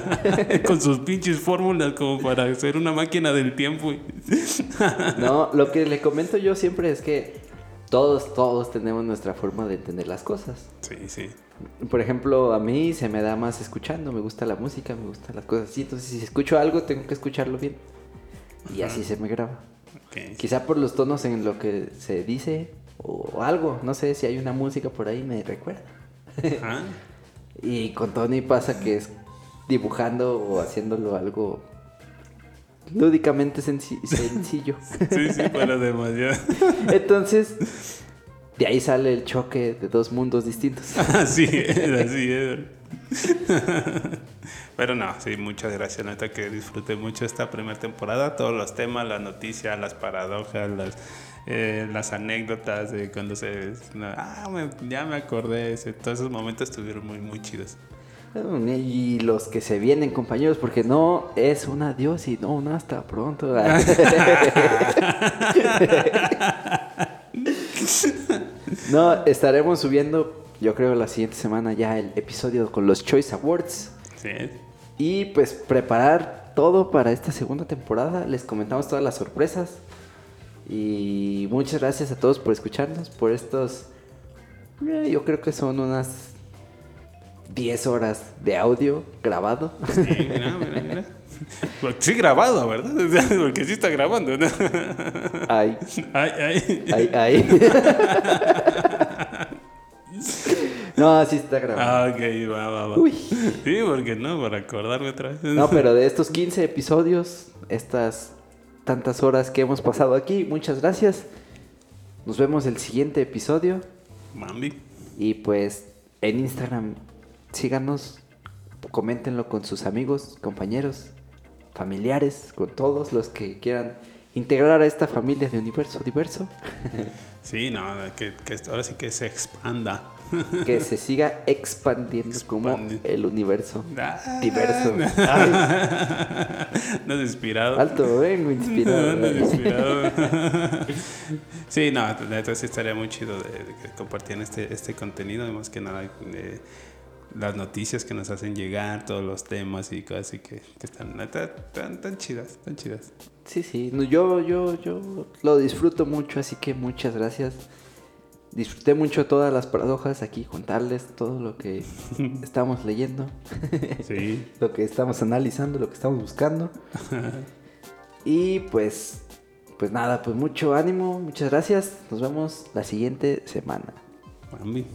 con sus pinches fórmulas como para hacer una máquina del tiempo. No, lo que le comento yo siempre es que todos, todos tenemos nuestra forma de entender las cosas. Sí, sí. Por ejemplo, a mí se me da más escuchando, me gusta la música, me gustan las cosas así. Entonces, si escucho algo, tengo que escucharlo bien. Y así se me graba. Quizá por los tonos en lo que se dice o algo. No sé si hay una música por ahí, me recuerda. Ah, Y con Tony pasa que es dibujando o haciéndolo algo lúdicamente senci- sencillo. sí, sí, pero demasiado. Entonces, de ahí sale el choque de dos mundos distintos. Así es, así es. Pero no, sí, muchas gracias, neta, que disfruté mucho esta primera temporada, todos los temas, las noticias, las paradojas, las, eh, las anécdotas de cuando se... no, ah, me- ya me acordé, todos esos momentos estuvieron muy, muy chidos. Y los que se vienen, compañeros, porque no es un adiós y no, no, hasta pronto. no, estaremos subiendo, yo creo, la siguiente semana ya el episodio con los Choice Awards. Sí, Y pues preparar todo para esta segunda temporada. Les comentamos todas las sorpresas. Y muchas gracias a todos por escucharnos, por estos, eh, yo creo que son unas 10 horas de audio grabado. Sí, mira, mira, mira. Sí grabado, ¿verdad? Porque sí está grabando, ¿no? Ay, Ay, ay. ay, ay. No, sí está grabado. Ah, ok, va, va, va. Uy. Sí, porque no, para acordarme otra vez. No, pero de estos 15 episodios, estas tantas horas que hemos pasado aquí, muchas gracias. Nos vemos el siguiente episodio. Mambi. Y pues en Instagram síganos, coméntenlo con sus amigos, compañeros, familiares, con todos los que quieran integrar a esta familia de universo diverso. Sí, no, que, que ahora sí que se expanda. Que se siga expandiendo como el universo Ah, diverso. no. Ay, No has inspirado. alto, vengo inspirado. No, no, inspirado. sí, no, entonces estaría muy chido de, de que compartieran este, este contenido, más que nada eh, las noticias que nos hacen llegar, todos los temas y cosas así que, que están tan, tan chidas, tan chidas. Sí, sí, no, yo, yo, yo lo disfruto mucho, así que muchas gracias. Disfruté mucho todas las paradojas aquí, contarles todo lo que estamos leyendo, Sí. lo que estamos analizando, lo que estamos buscando. Y pues, pues nada, pues mucho ánimo, muchas gracias. Nos vemos la siguiente semana. Mami.